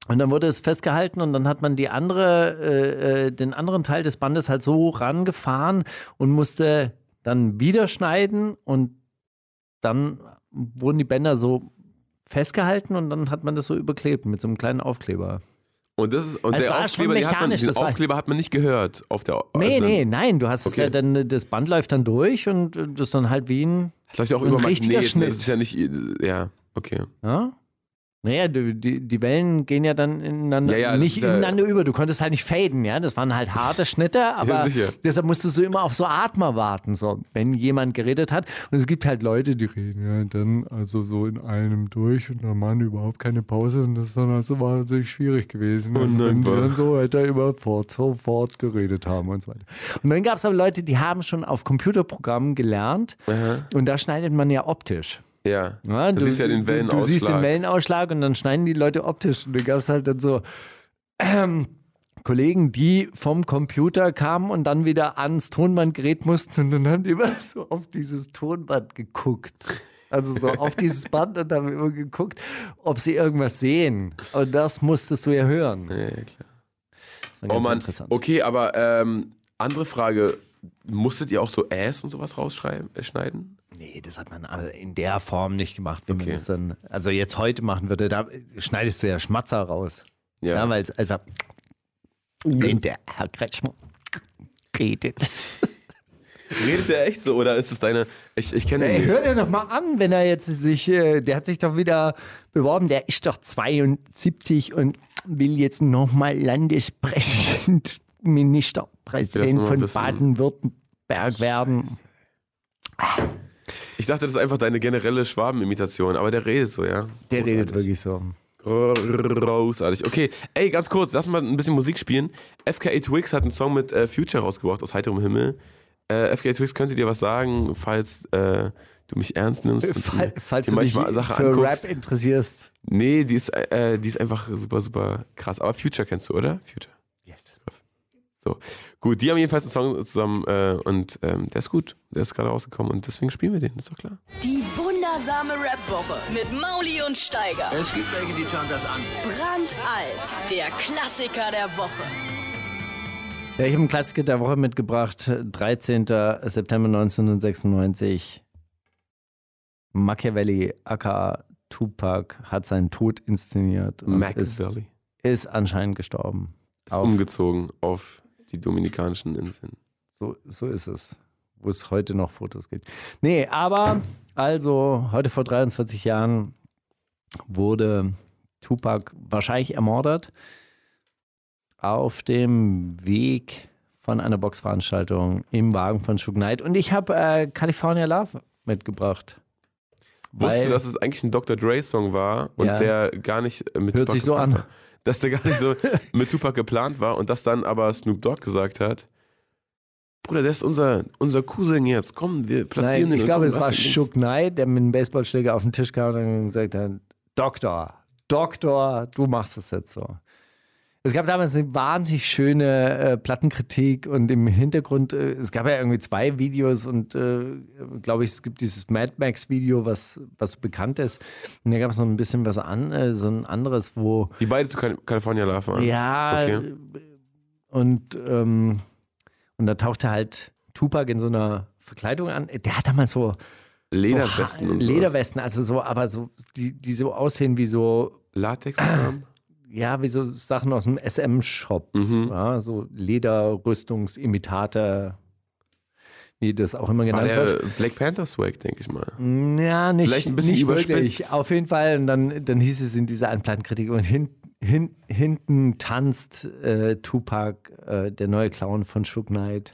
Und dann wurde es festgehalten und dann hat man die andere, äh, äh, den anderen Teil des Bandes halt so rangefahren und musste dann wieder schneiden und dann wurden die Bänder so festgehalten und dann hat man das so überklebt mit so einem kleinen Aufkleber. Und, das ist, und Es der Aufkleber, hat man, den Aufkleber hat man nicht gehört auf der Nee, also, nee, nein, du hast es Okay. ja dann, das Band läuft dann durch und das ist dann halt wie ein Das läuft ja auch über richtiger Magnet. Schnitt. Das ist ja nicht, ja, okay. Ja? Naja, die, die, Wellen gehen ja dann ineinander, Ja, ja, nicht ja- ineinander über. Du konntest halt nicht faden, ja. Das waren halt harte Schnitte, aber deshalb musstest du immer auf so Atmer warten, so, wenn jemand geredet hat. Und es gibt halt Leute, die reden ja dann also so in einem durch und dann machen die überhaupt keine Pause und das ist dann also wahnsinnig schwierig gewesen. Also wenn die dann so weiter immer fort, so fort geredet haben und so weiter. Und dann gab es aber Leute, die haben schon auf Computerprogrammen gelernt und da schneidet man ja optisch. Ja. Ja, du, siehst ja den du- Wellenausschlag. Du siehst den Wellenausschlag und dann schneiden die Leute optisch. Und da gab es halt dann so ähm, Kollegen, die vom Computer kamen und dann wieder ans Tonbandgerät mussten und dann haben die immer so auf dieses Tonband geguckt. Also so auf dieses Band und haben immer geguckt, ob sie irgendwas sehen. Und das musstest du ja hören. Ja, klar. Das war Oh Mann, interessant. okay, aber ähm, andere Frage. Musstet ihr auch so Ass und sowas rausschneiden? Nee, das hat man aber in der Form nicht gemacht, wie man Okay. das dann, also jetzt heute machen würde. Da schneidest du ja Schmatzer raus. Ja, weil es einfach, wenn der Herr Kretschmer redet. Redet der echt so oder ist es deine. Ich, ich kenne ihn nicht. hör dir doch mal an, wenn er jetzt sich, äh, der hat sich doch wieder beworben, der ist doch 72 und will jetzt nochmal Landespräsident, Ministerpräsident von. Baden-Württemberg werden. Ich dachte, das ist einfach deine generelle Schwabenimitation, aber der redet so, ja. Der redet Großartig. wirklich so. Großartig. Okay, ey, ganz kurz, lass mal ein bisschen Musik spielen. FKA Twix hat einen Song mit äh, Future rausgebracht aus heiterem Himmel. Äh, FKA Twix könnte dir was sagen, falls äh, du mich ernst nimmst. Fall, dir- falls du dich Sachen für anguckst. Rap interessierst. Nee, die ist, äh, die ist einfach super, super krass. Aber Future kennst du, oder? Future. So. Gut, die haben jedenfalls einen Song zusammen äh, und ähm, der ist gut. Der ist gerade rausgekommen und deswegen spielen wir den, ist doch klar. Die wundersame Rap-Woche mit Mauli und Steiger. Es gibt welche, die schauen das an. Brandalt, der Klassiker der Woche. Ja, ich habe einen Klassiker der Woche mitgebracht. 13. September 1996. Machiavelli, aka Tupac hat seinen Tod inszeniert und ist, Machiavelli. ist anscheinend gestorben. Ist Auf- umgezogen auf die Dominikanischen Inseln. So, so ist es. Wo es heute noch Fotos gibt. Nee, aber also heute vor 23 Jahren wurde Tupac wahrscheinlich ermordet auf dem Weg von einer Boxveranstaltung im Wagen von Suge Knight. Und ich habe äh, California Love mitgebracht. Wusstest du, dass es eigentlich ein Dr. Dre-Song war und Ja. der gar nicht äh, mit Hört Tupac sich so an. War. Dass der gar nicht so mit Tupac geplant war und dass dann aber Snoop Dogg gesagt hat, Bruder, der ist unser, unser Cousin jetzt. Komm, wir platzieren Nein, den. ich glaube, komm, es war. Suge Knight, der mit dem Baseballschläger auf den Tisch kam und dann gesagt hat, Doktor, Doktor, du machst es jetzt so. Es gab damals eine wahnsinnig schöne äh, Plattenkritik und im Hintergrund, äh, es gab ja irgendwie zwei Videos und äh, glaube ich, es gibt dieses Mad Max Video, was, was bekannt ist. Und da gab es noch ein bisschen was an, äh, so ein anderes, wo Die beide zu Cal- California waren. ja, Okay. und, ähm, und da tauchte halt Tupac in so einer Verkleidung an. Der hat damals so Lederwesten so. Lederwesten, also so, aber so, die, die so aussehen wie so, Latex. Ja, wie so Sachen aus dem SM-Shop. mhm. Ja, so Lederrüstungsimitate, wie das auch immer War genannt wird. der Black Panther Swag, denke ich mal. Ja, nicht, Vielleicht ein bisschen nicht überspitzt. wirklich. Auf jeden Fall. Und dann, dann hieß es in dieser Anplattenkritik und hin, hin, hinten tanzt äh, Tupac, äh, der neue Clown von Shook Knight,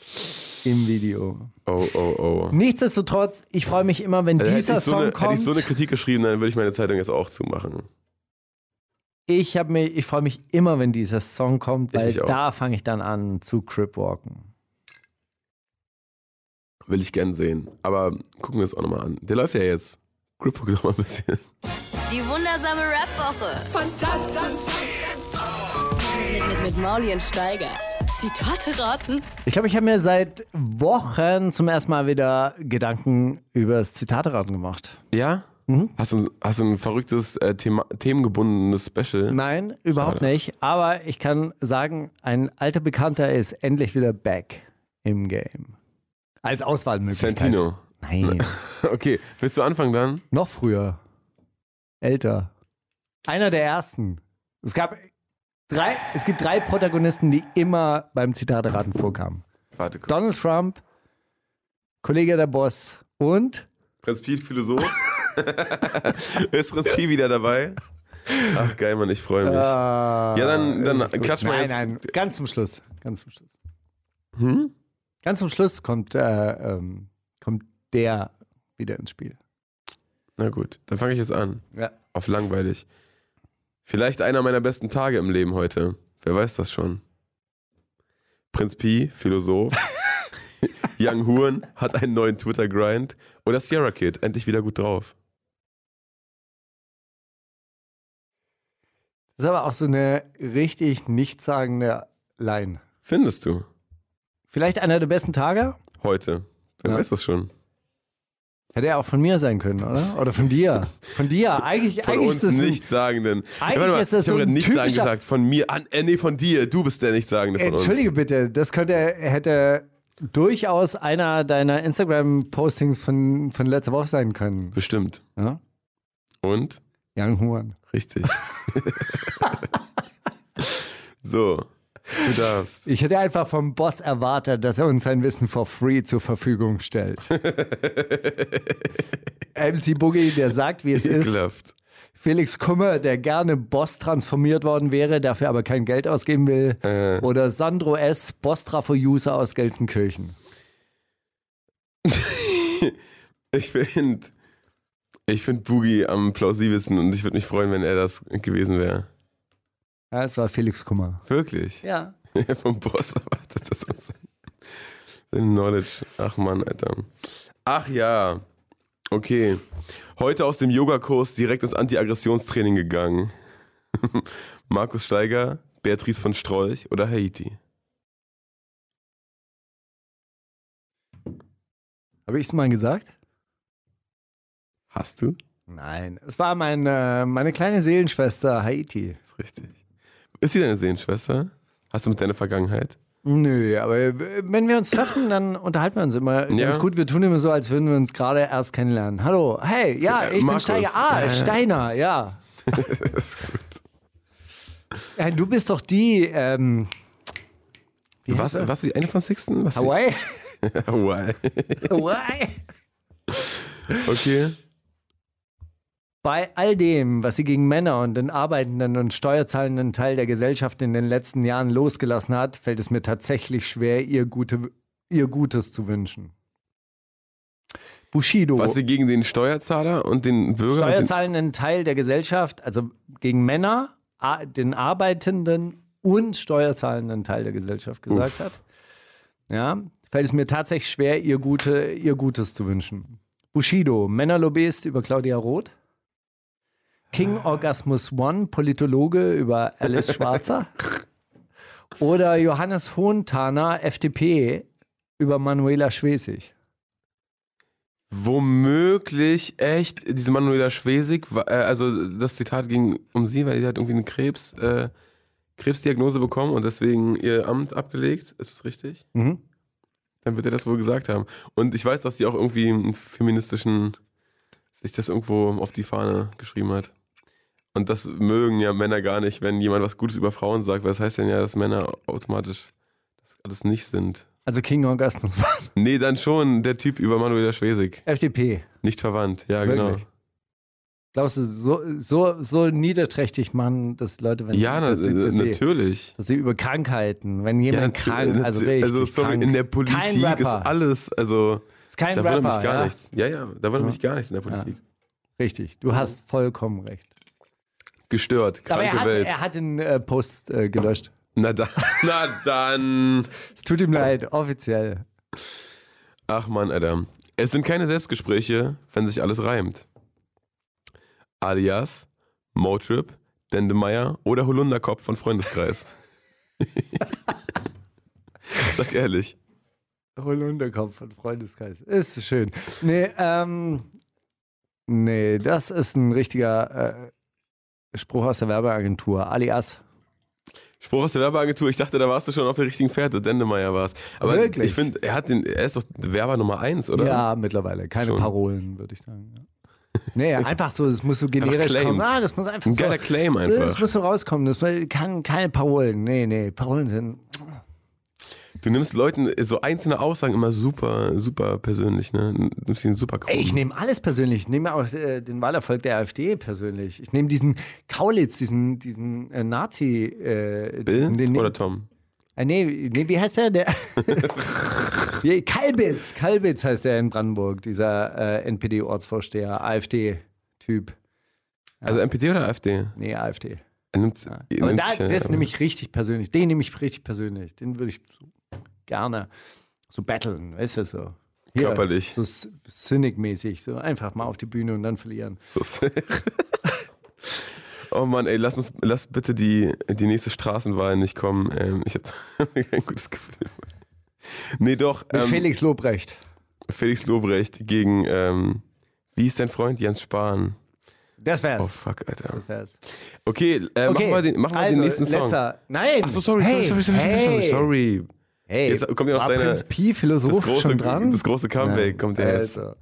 im Video. Oh, oh, oh. Nichtsdestotrotz, ich freue mich immer, wenn Also dieser hätte, so Song eine, hätte kommt. ich so eine Kritik geschrieben, dann würde ich meine Zeitung jetzt auch zumachen. Ich habe mir, ich freue mich immer, wenn dieser Song kommt, weil mich da fange ich dann an zu Cripwalken. Will ich gern sehen. Aber gucken wir uns auch nochmal an. Der läuft ja jetzt. Grip doch mal ein bisschen. Die wundersame Rap-Woche. Fantastisch. Mit, mit, mit Mauli und Steiger. Zitate raten. Ich glaube, ich habe mir seit Wochen zum ersten Mal wieder Gedanken über das Zitateraten gemacht. Ja? Mhm. Hast, du, hast du ein verrücktes, äh, Thema, themengebundenes Special? Nein, überhaupt Schade. nicht. Aber ich kann sagen, ein alter Bekannter ist endlich wieder back im Game. Als Auswahlmöglichkeit. Santino. Nein, Okay, willst du anfangen dann? noch früher. Älter. Einer der ersten. Es gab drei, es gibt drei Protagonisten, die immer beim Zitateraten vorkamen. Warte kurz. Donald Trump, Kollege der Boss und Prinz Piet, Philosoph. ist Prinz Piet wieder dabei? Ach geil, Mann, ich freue mich. ja, dann- dann klatsch mal nein, jetzt- Nein, ganz zum Schluss. Ganz zum Schluss. Hm? Ganz zum Schluss kommt, äh, ähm, kommt der wieder ins Spiel. Na gut, dann fange ich jetzt an. Ja. Auf langweilig. Vielleicht einer meiner besten Tage im Leben heute. Wer weiß das schon? Prinz Pi, Philosoph. Young Huren hat einen neuen Twitter-Grind. Oder Sierra Kid, endlich wieder gut drauf. Das ist aber auch so eine richtig nichtssagende Line. Findest du? Vielleicht einer der besten Tage? Heute. Wer Ja. weiß das schon? Hätte ja auch von mir sein können, oder? Oder von dir. Von dir. Eigentlich, Von eigentlich uns ist das ein, Nichtssagenden. Eigentlich Warte mal, ist das ich so ein Nichtsagen typischer- gesagt. Von mir. An, äh, nee, von dir. Du bist der Nichtssagende von Entschuldige uns. bitte, das könnte, hätte durchaus einer deiner Instagram-Postings von, von letzter Woche sein können. Bestimmt. Ja? Und? Young Huan. Richtig. so. Du darfst. Ich hätte einfach vom Boss erwartet, dass er uns sein Wissen for free zur Verfügung stellt. MC Boogie, der sagt, wie es ist. Ekelhaft. Felix Kummer, der gerne Boss transformiert worden wäre, dafür aber kein Geld ausgeben will. Äh. Oder Sandro S., Boss-Trafo-User aus Gelsenkirchen. Ich finde ich find Boogie am plausibelsten und ich würde mich freuen, wenn er das gewesen wäre. Ja, es war Felix Kummer. Wirklich. Ja. Vom Boss erwartet das uns. Sein Knowledge. Ach Mann, Alter. Ach ja. Okay. Heute aus dem Yogakurs direkt ins Anti-Aggressionstraining gegangen. Markus Steiger, Beatrice von Strolch oder Haiti? Habe ich es mal gesagt? Hast du? Nein. Es war mein, äh, meine kleine Seelenschwester Haiti. ist richtig. Ist sie deine Sehenschwester? Hast du mit deiner Vergangenheit? Nö, aber wenn wir uns treffen, dann unterhalten wir uns immer Ja. ganz gut. Wir tun immer so, als würden wir uns gerade erst kennenlernen. Hallo, hey, ja, Ja, ich Markus. bin Steiger. Ah, Ja. Steiner, ja. Das ist gut. ja. Du bist doch die, ähm, Was, was die 21. Was die- Hawaii? Hawaii. Hawaii? Okay. Bei all dem, was sie gegen Männer und den arbeitenden und steuerzahlenden Teil der Gesellschaft in den letzten Jahren losgelassen hat, fällt es mir tatsächlich schwer, ihr, gute, ihr Gutes zu wünschen. Bushido. Was sie gegen den Steuerzahler und den Bürger. und den, steuerzahlenden Teil der Gesellschaft, also gegen Männer, den arbeitenden und steuerzahlenden Teil der Gesellschaft gesagt Uff. hat. Ja, fällt es mir tatsächlich schwer, ihr, Gute, ihr Gutes zu wünschen. Bushido, Männerlobbyist über Claudia Roth. King. Orgasmus One, Politologe über Alice Schwarzer. Oder Johannes Hohnthaner, FDP, über Manuela Schwesig. Womöglich echt diese Manuela Schwesig, äh, also das Zitat ging um sie, weil sie hat irgendwie eine Krebs, äh, Krebsdiagnose bekommen und deswegen ihr Amt abgelegt. Ist das richtig? Mhm. Dann wird er das wohl gesagt haben. Und ich weiß, dass sie auch irgendwie einen feministischen, sich das irgendwo auf die Fahne geschrieben hat. Und das mögen ja Männer gar nicht, wenn jemand was Gutes über Frauen sagt, weil das heißt dann ja, dass Männer automatisch das alles nicht sind. Also King Orgasmus. Nee, dann schon der Typ über Manuela Schwesig. FDP. Nicht verwandt, ja, genau. Wirklich? Glaubst du, so, so, so niederträchtig machen das Leute, wenn Ja, dass sie, dass sie, natürlich. dass sie über Krankheiten, wenn jemand natu- krank, also richtig also sorry, krank, in der Politik ist alles, also ist kein da wundert Rapper, mich gar ja? nichts. Ja, ja, da wundert Ja. mich gar nichts in der Politik. Richtig, du hast vollkommen recht. Gestört, Aber kranke er hat, Welt. er hat den äh, Post äh, gelöscht. Na dann, na dann. Es tut ihm leid, offiziell. Ach man, Alter. Es sind keine Selbstgespräche, wenn sich alles reimt. Alias, Motrip, Dendemeyer oder Holunderkopf von Freundeskreis. Sag ehrlich. Holunderkopf von Freundeskreis. Ist schön. Nee, ähm, nee, das ist ein richtiger äh, Spruch aus der Werbeagentur. Alias. Spruch aus der Werbeagentur, ich dachte, da warst du schon auf der richtigen Fährte. Dendemeyer war es. Aber Wirklich? ich finde, er hat den, er ist doch Werber Nummer eins, oder? Ja, mittlerweile. Keine Schon. Parolen, würde ich sagen. Ja. Nee, einfach so, es muss so generisch kommen. Ah, das muss einfach Ein so. geiler Claim Das einfach. muss so rauskommen. Das kann keine Parolen. Nee, nee, Parolen sind. Du nimmst Leuten so einzelne Aussagen immer super, super persönlich, ne? Du Nimmst ihn super krumm. Ey, ich nehme alles persönlich. Ich nehme auch äh, den Wahlerfolg der AfD persönlich. Ich nehme diesen Kaulitz, diesen, diesen äh, Nazi. Äh, Bill den, oder Tom? Äh, nee, nee, wie heißt der? der Kalbitz. Kalbitz heißt der in Brandenburg, dieser äh, NPD-Ortsvorsteher, AfD-Typ. Also NPD oder AfD? Nee, AfD. Er nimmt, Ja. er Aber da, sich ja- das nehme ich richtig persönlich. Den nehme ich richtig persönlich. Den würde ich so gerne so battlen, weißt du, so. Hier, Körperlich. So s- Cynic-mäßig. So einfach mal auf die Bühne und dann verlieren. So. Oh Mann, ey, lass uns, lass bitte die, die nächste Straßenwahl nicht kommen. Ähm, ich habe kein gutes Gefühl. Nee, doch. Mit Ähm, Felix Lobrecht. Felix Lobrecht gegen, ähm, wie ist dein Freund Jens Spahn? Das wär's. Oh fuck, Alter. Das wär's. Okay, äh, Okay, machen wir den, machen wir also, den nächsten Song. Letzter. Nein. Ach so, sorry, hey, sorry, sorry, sorry, hey. sorry, sorry. Hey, Jetzt kommt ja noch deine- Prinz Pi, Philosoph, das große- schon dran? das große Comeback kommt ja jetzt. Also.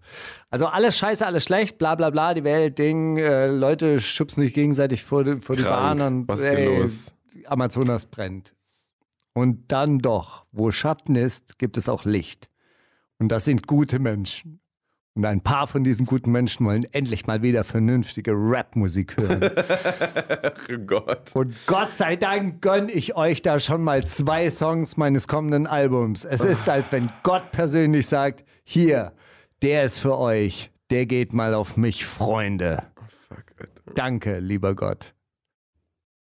also alles scheiße, alles schlecht, bla bla bla, die Welt, Ding, äh, Leute schubsen sich gegenseitig vor, die- vor die. Bahn und Was ist hier ey, los? Amazonas brennt. Und dann doch, wo Schatten ist, gibt es auch Licht. Und das sind gute Menschen. Und ein paar von diesen guten Menschen wollen endlich mal wieder vernünftige Rapmusik hören. Oh Gott. Und Gott sei Dank gönne ich euch da schon mal zwei Songs meines kommenden Albums. Es ist, als wenn Gott persönlich sagt, hier, der ist für euch, der geht mal auf mich, Freunde. Fuck, Alter. Danke, lieber Gott.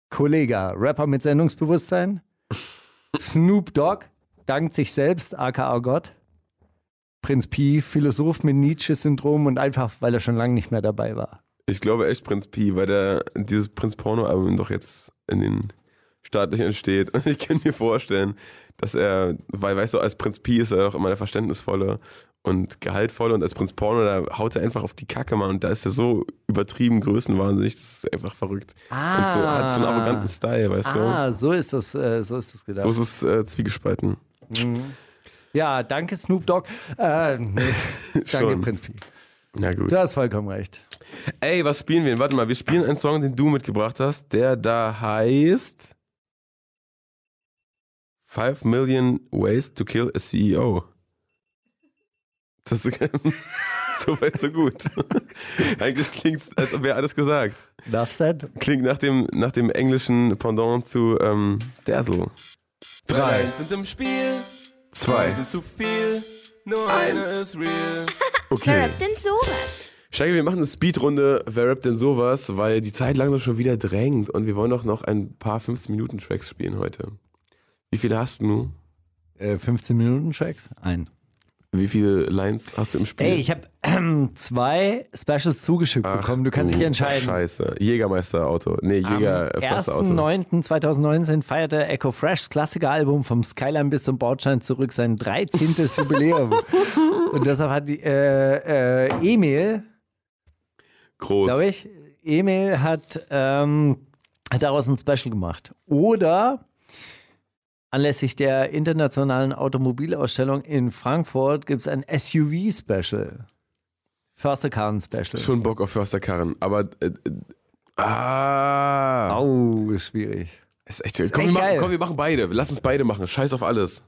Kollega, Rapper mit Sendungsbewusstsein. Snoop Dogg dankt sich selbst, aka Gott. Prinz Pi, Philosoph mit Nietzsche-Syndrom und einfach, weil er schon lange nicht mehr dabei war. Ich glaube echt Prinz Pi, weil der dieses Prinz Porno-Album doch jetzt in den staatlichen entsteht. Und ich kann mir vorstellen, dass er, weil weißt du, als Prinz Pi ist er doch immer der verständnisvolle und gehaltvolle und als Prinz Porno, da haut er einfach auf die Kacke, Mann. Und da ist er so übertrieben größenwahnsinnig, das ist einfach verrückt. Und so, hat so einen arroganten Style, weißt du. Ah, so ist das, äh, so ist das gedacht. So ist es äh, zwiegespalten. Ja, danke Snoop Dogg. Äh, nee, danke. Prinz Pi. Na gut. Du hast vollkommen recht. Ey, was spielen wir? denn? Warte mal, wir spielen einen Song, den du mitgebracht hast, der da heißt Five Million Ways to Kill a CEO. Das ist so weit, so gut. Eigentlich klingt es, als wäre alles gesagt. Enough said. Klingt nach dem, nach dem englischen Pendant zu ähm, Dazzle. Drei. sind im Spiel, zwei sind zu viel, nur eine ist real. Okay. Denn sowas? Steiger, wir machen eine Speedrunde. Wer rappt denn sowas? Weil die Zeit langsam schon wieder drängt und wir wollen doch noch ein paar 15-Minuten-Tracks spielen heute. Wie viele hast du? Äh, 15 Minuten Tracks? Ein. Wie viele Lines hast du im Spiel? Ey, ich habe ähm, zwei Specials zugeschickt Ach, bekommen. Du kannst du dich entscheiden. Scheiße. Jägermeister-Auto. Nee, Jäger Am Förster Auto. 1.9.2019 feierte Echo Fresh Klassikeralbum vom Skyline bis zum Bordstein zurück sein 13. Jubiläum. Und deshalb hat die äh, äh, Emil, Groß. glaube ich, Emil hat, ähm, hat daraus ein Special gemacht. Oder anlässlich der internationalen Automobilausstellung in Frankfurt gibt es ein SUV-Special. Försterkarren-Special. Schon Bock auf Försterkarren. Aber. Äh, äh, ah. Au, ist schwierig. Ist echt. Ist Komm, echt wir machen, komm, wir machen beide. Lass uns beide machen. Scheiß auf alles.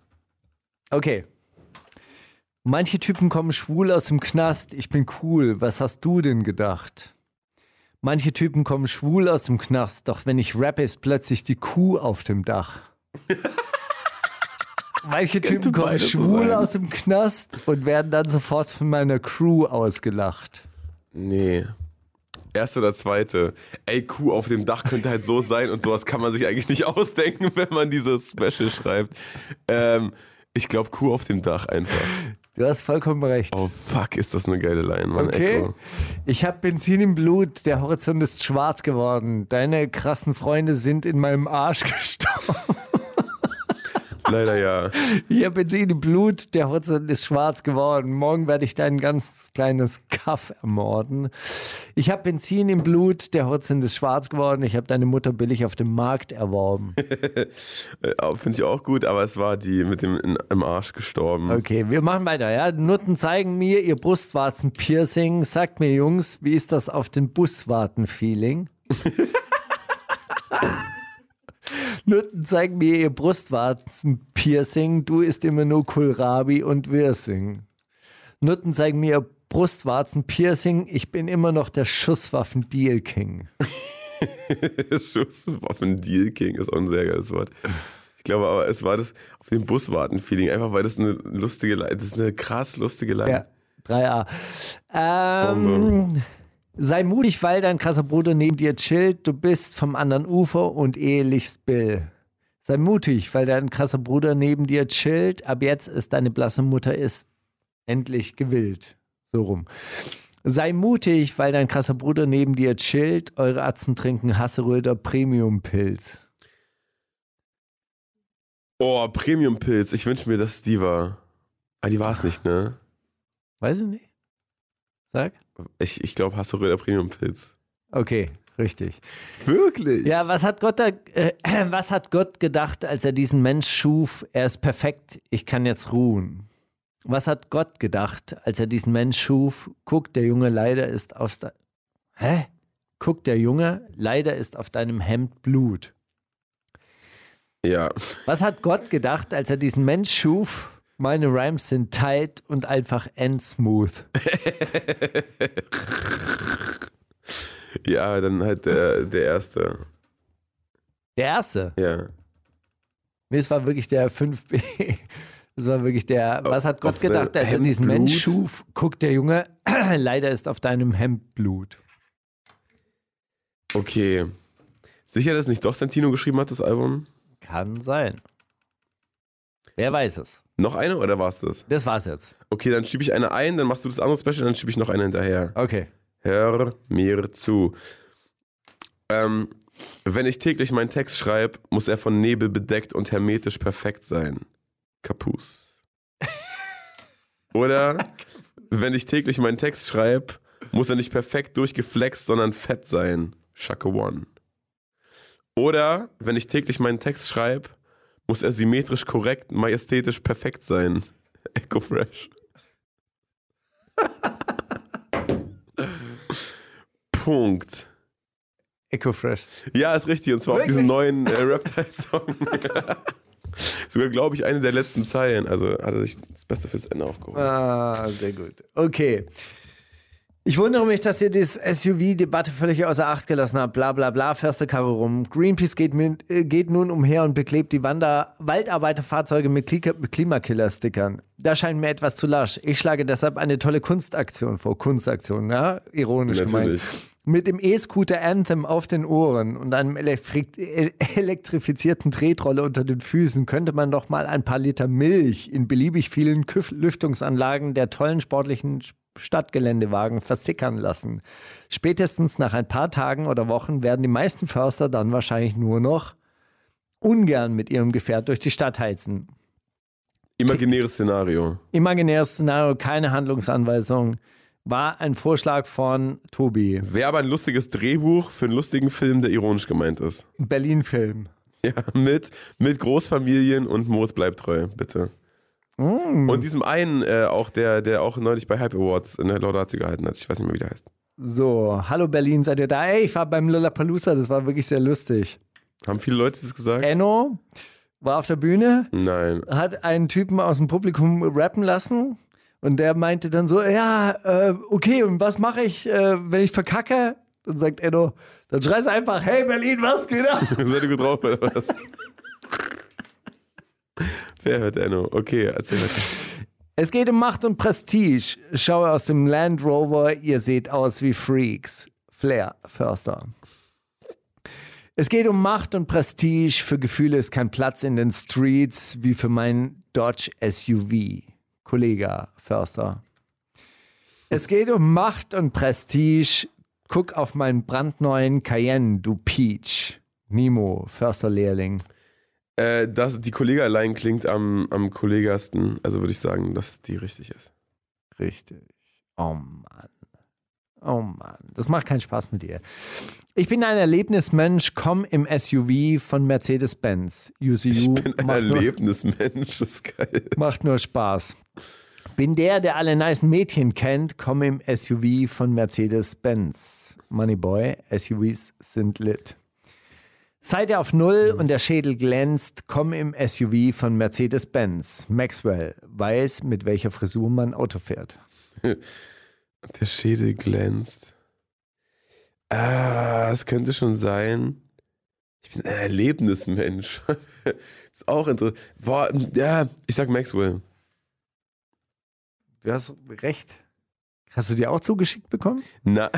Okay. Manche Typen kommen schwul aus dem Knast. Ich bin cool. Was hast du denn gedacht? Manche Typen kommen schwul aus dem Knast. Doch wenn ich rappe, ist plötzlich die Kuh auf dem Dach. Manche Typen kommen schwul aus dem Knast und werden dann sofort von meiner Crew ausgelacht. Nee. Erste oder zweite. Ey, Kuh auf dem Dach könnte halt so sein und sowas kann man sich eigentlich nicht ausdenken, wenn man dieses Special schreibt. Ähm, ich glaube, Kuh auf dem Dach einfach. Du hast vollkommen recht. Oh fuck, ist das eine geile Line, Mann. Okay. Echo. Ich habe Benzin im Blut, der Horizont ist schwarz geworden. Deine krassen Freunde sind in meinem Arsch gestorben. Leider ja. Ich habe Benzin im Blut, der Horizont ist schwarz geworden. Morgen werde ich dein ganz kleines Kaff ermorden. Ich habe Benzin im Blut, der Horizont ist schwarz geworden. Ich habe deine Mutter billig auf dem Markt erworben. Äh, Finde ich auch gut, aber es war die mit dem in, im Arsch gestorben. Okay, wir machen weiter, ja. Nutten zeigen mir ihr Brustwarzen-Piercing. Sagt mir, Jungs, wie ist das auf den Buswarten-Feeling? Nutten zeigen mir ihr Brustwarzen-Piercing. Du isst immer nur Kohlrabi und Wirsing. Nutten zeigen mir ihr Brustwarzen-Piercing. Ich bin immer noch der Schusswaffen-Deal-King. Schusswaffen-Deal King ist auch ein sehr geiles Wort. Ich glaube aber, es war das auf dem Buswarten-Feeling, einfach weil das eine lustige das ist eine krass lustige Line. Ja, 3a. Ähm, sei mutig, weil dein krasser Bruder neben dir chillt. Du bist vom anderen Ufer und ehelichst Bill. Sei mutig, weil dein krasser Bruder neben dir chillt. Ab jetzt ist deine blasse Mutter ist endlich gewillt. So rum. Sei mutig, weil dein krasser Bruder neben dir chillt. Eure Atzen trinken Hasseröder Premium-Pilz. Oh, Premium-Pilz. Ich wünsche mir, dass die war. Ah, die war es nicht, ne? Weiß ich nicht. Sag. Ich, ich glaube, Hasseröder Premium-Pilz. Okay, richtig. Wirklich? Ja, was hat Gott da, äh, was hat Gott gedacht, als er diesen Mensch schuf? Er ist perfekt, ich kann jetzt ruhen. Was hat Gott gedacht, als er diesen Mensch schuf? Guck, der Junge leider ist auf Hä? Guck, der Junge leider ist auf deinem Hemd Blut. Ja. Was hat Gott gedacht, als er diesen Mensch schuf? Meine Rhymes sind tight und einfach endsmooth. Ja, dann halt der, der erste. Der erste. Ja. Nee, es war wirklich der 5b. Das war wirklich der. Was hat Gott Auf gedacht, als er diesen Mensch schuf? Guckt der Junge, leider ist auf deinem Hemd Blut. Okay. Sicher, dass nicht doch Santino geschrieben hat, das Album? Kann sein. Wer weiß es? Noch eine oder war's das? Das war's jetzt. Okay, dann schiebe ich eine ein, dann machst du das andere Special, dann schiebe ich noch eine hinterher. Okay. Hör mir zu. Ähm, wenn ich täglich meinen Text schreibe, muss er von Nebel bedeckt und hermetisch perfekt sein. Kapus. Oder wenn ich täglich meinen Text schreibe, muss er nicht perfekt durchgeflext, sondern fett sein. Shaka One. Oder wenn ich täglich meinen Text schreibe, muss er symmetrisch korrekt, majestätisch perfekt sein. Echo Fresh. Punkt. Echo Fresh. Ja, ist richtig. Und zwar auf Wirklich? diesem neuen äh, Reptile-Song. Sogar, glaube ich, eine der letzten Zeilen. Also hat er sich das Beste fürs Ende aufgehoben. Ah, sehr gut. Okay. Ich wundere mich, dass ihr die SUV-Debatte völlig außer Acht gelassen habt. Bla bla bla, Förster Karre rum. Greenpeace geht, mit, äh, geht nun umher und beklebt die Wander Waldarbeiterfahrzeuge mit Klimakiller-Stickern. Da scheint mir etwas zu lasch. Ich schlage deshalb eine tolle Kunstaktion vor. Kunstaktion, ja? Ironisch Natürlich. gemeint. Mit dem E-Scooter Anthem auf den Ohren und einem elektri äh, elektrifizierten Tretroller unter den Füßen könnte man doch mal ein paar Liter Milch in beliebig vielen Lüftungsanlagen der tollen sportlichen Stadtgeländewagen versickern lassen. Spätestens nach ein paar Tagen oder Wochen werden die meisten Förster dann wahrscheinlich nur noch ungern mit ihrem Gefährt durch die Stadt heizen. Imaginäres Szenario. Imaginäres Szenario, keine Handlungsanweisung. War ein Vorschlag von Tobi. Wäre aber ein lustiges Drehbuch für einen lustigen Film, der ironisch gemeint ist. Berlin-Film. Ja, mit, mit Großfamilien und Moritz bleibt treu, bitte. Mm. Und diesem einen, äh, auch der, der auch neulich bei Hype Awards eine Laudatio gehalten hat. Ich weiß nicht mehr, wie der heißt. So, hallo Berlin, seid ihr da? Ey, ich war beim Lollapalooza, das war wirklich sehr lustig. Haben viele Leute das gesagt? Enno war auf der Bühne, Nein. hat einen Typen aus dem Publikum rappen lassen und der meinte dann so, ja, äh, okay, und was mache ich, äh, wenn ich verkacke? Dann sagt Enno, dann schreist einfach, hey Berlin, was geht ab? Seid ihr gut drauf oder was? Wer hört Enno? Okay, erzähl weiter. Es geht um Macht und Prestige. Schaue aus dem Land Rover, ihr seht aus wie Freaks. Flair Förster. Es geht um Macht und Prestige. Für Gefühle ist kein Platz in den Streets wie für mein Dodge SUV. Kollege Förster. Es geht um Macht und Prestige. Guck auf meinen brandneuen Cayenne, du Peach. Nimo, Försterlehrling. Äh, das, die Kollega-Line klingt am, am kollegasten. Also würde ich sagen, dass die richtig ist. Richtig. Oh Mann. Oh Mann. Das macht keinen Spaß mit dir. Ich bin ein Erlebnismensch, komm im SUV von Mercedes-Benz. UCU Ich bin ein Erlebnismensch, das ist geil. macht nur Spaß. Bin der, der alle nice Mädchen kennt, komm im SUV von Mercedes-Benz. Moneyboy, SUVs sind lit. Seid ihr auf Null und der Schädel glänzt, komm im SUV von Mercedes-Benz. Maxwell weiß, mit welcher Frisur man Auto fährt. Der Schädel glänzt. Ah, es könnte schon sein. Ich bin ein Erlebnismensch. ist auch interessant. Boah, ja, ich sag Maxwell. Du hast recht. Hast du die auch zugeschickt bekommen? Na,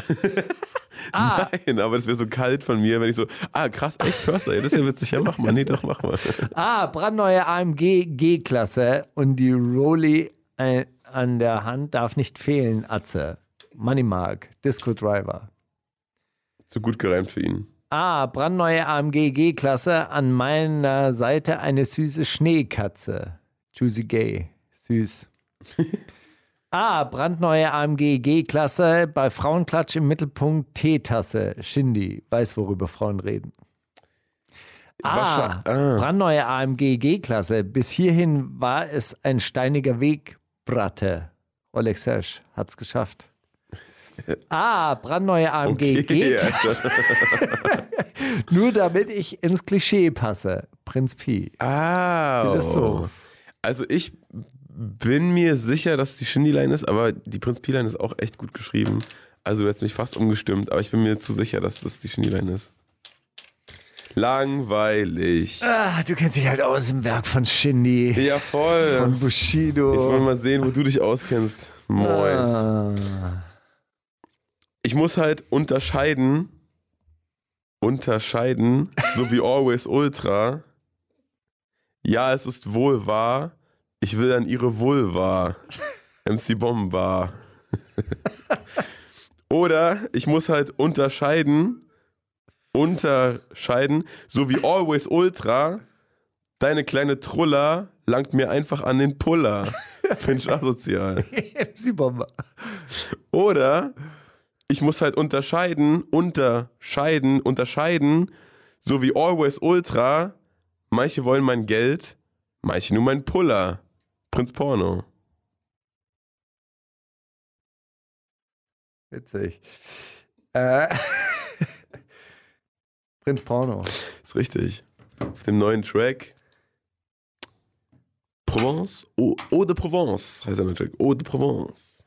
Ah. Nein, aber das wäre so kalt von mir, wenn ich so, ah, krass, echt Förster, ja, das ist ja witzig, ja, mach mal, nee, doch, mach mal. Ah, brandneue AMG G-Klasse und die Rolli äh, an der Hand darf nicht fehlen, Atze. Moneymark, Disco Driver. Zu gut gereimt für ihn. Ah, brandneue AMG G-Klasse, an meiner Seite eine süße Schneekatze. Juicy Gay, süß. ah, brandneue AMG G-Klasse, bei Frauenklatsch im Mittelpunkt Teetasse. Shindy, weiß, worüber Frauen reden. Ah, Wahrscheinlich- ah. brandneue AMG G-Klasse. Bis hierhin war es ein steiniger Weg, Bratte. Oleg Sesh hat's geschafft. Ah, brandneue AMG Okay. Nur damit ich ins Klischee passe. Prinz Pi. Ah. Philosoph. Also ich bin mir sicher, dass die Shindy-Line ist, aber die Prinz Pi-Line ist auch echt gut geschrieben. Also du hättest mich fast umgestimmt, aber ich bin mir zu sicher, dass das die Shindy-Line ist. Langweilig. Ah, du kennst dich halt aus im Werk von Shindy, Ja, voll. von Bushido. Jetzt wollen wir mal sehen, wo du dich auskennst. Mois. Ah. Ich muss halt unterscheiden, unterscheiden, so wie Always Ultra. Ja, es ist wohl wahr. Ich will an ihre Vulva. MC Bomber. Oder ich muss halt unterscheiden, unterscheiden, so wie Always Ultra, deine kleine Truller langt mir einfach an den Puller. Find ich asozial. MC Bomber. Oder ich muss halt unterscheiden, unterscheiden, unterscheiden, so wie Always Ultra. Manche wollen mein Geld, manche nur mein Puller. Prinz Porno. Witzig. Äh, Prinz Porno. Ist richtig. Auf dem neuen Track. Provence? Eau, Eau de Provence heißt der neue Track. Eau de Provence.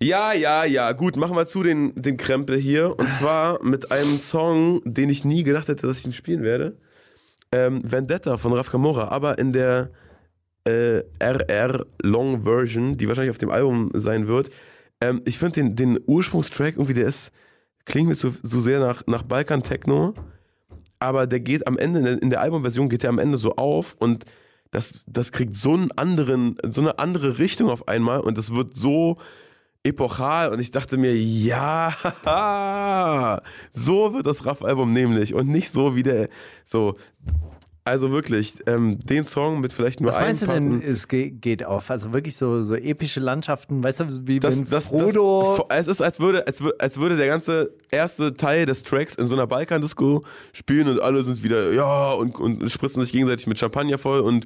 Ja, ja, ja. Gut, machen wir zu den, den Krempel hier. Und zwar mit einem Song, den ich nie gedacht hätte, dass ich ihn spielen werde. Ähm, Vendetta von Raf Kamora, aber in der äh, RR Long Version, die wahrscheinlich auf dem Album sein wird. Ähm, ich finde den, den Ursprungstrack irgendwie, der ist, klingt mir so, so sehr nach, nach Balkan Techno, aber der geht am Ende, in der, in der Albumversion geht der am Ende so auf und das, das kriegt so einen anderen, so eine andere Richtung auf einmal und das wird so epochal und ich dachte mir, ja, so wird das Raff-Album nämlich und nicht so wie der, so, also wirklich, ähm, den Song mit vielleicht nur Was meinst du einem denn, es ge geht auf? Also wirklich so, so epische Landschaften, weißt du, wie das, das, Frodo... das, es ist, als würde, als, als würde der ganze erste Teil des Tracks in so einer Balkan-Disco spielen und alle sind wieder, ja, und, und spritzen sich gegenseitig mit Champagner voll und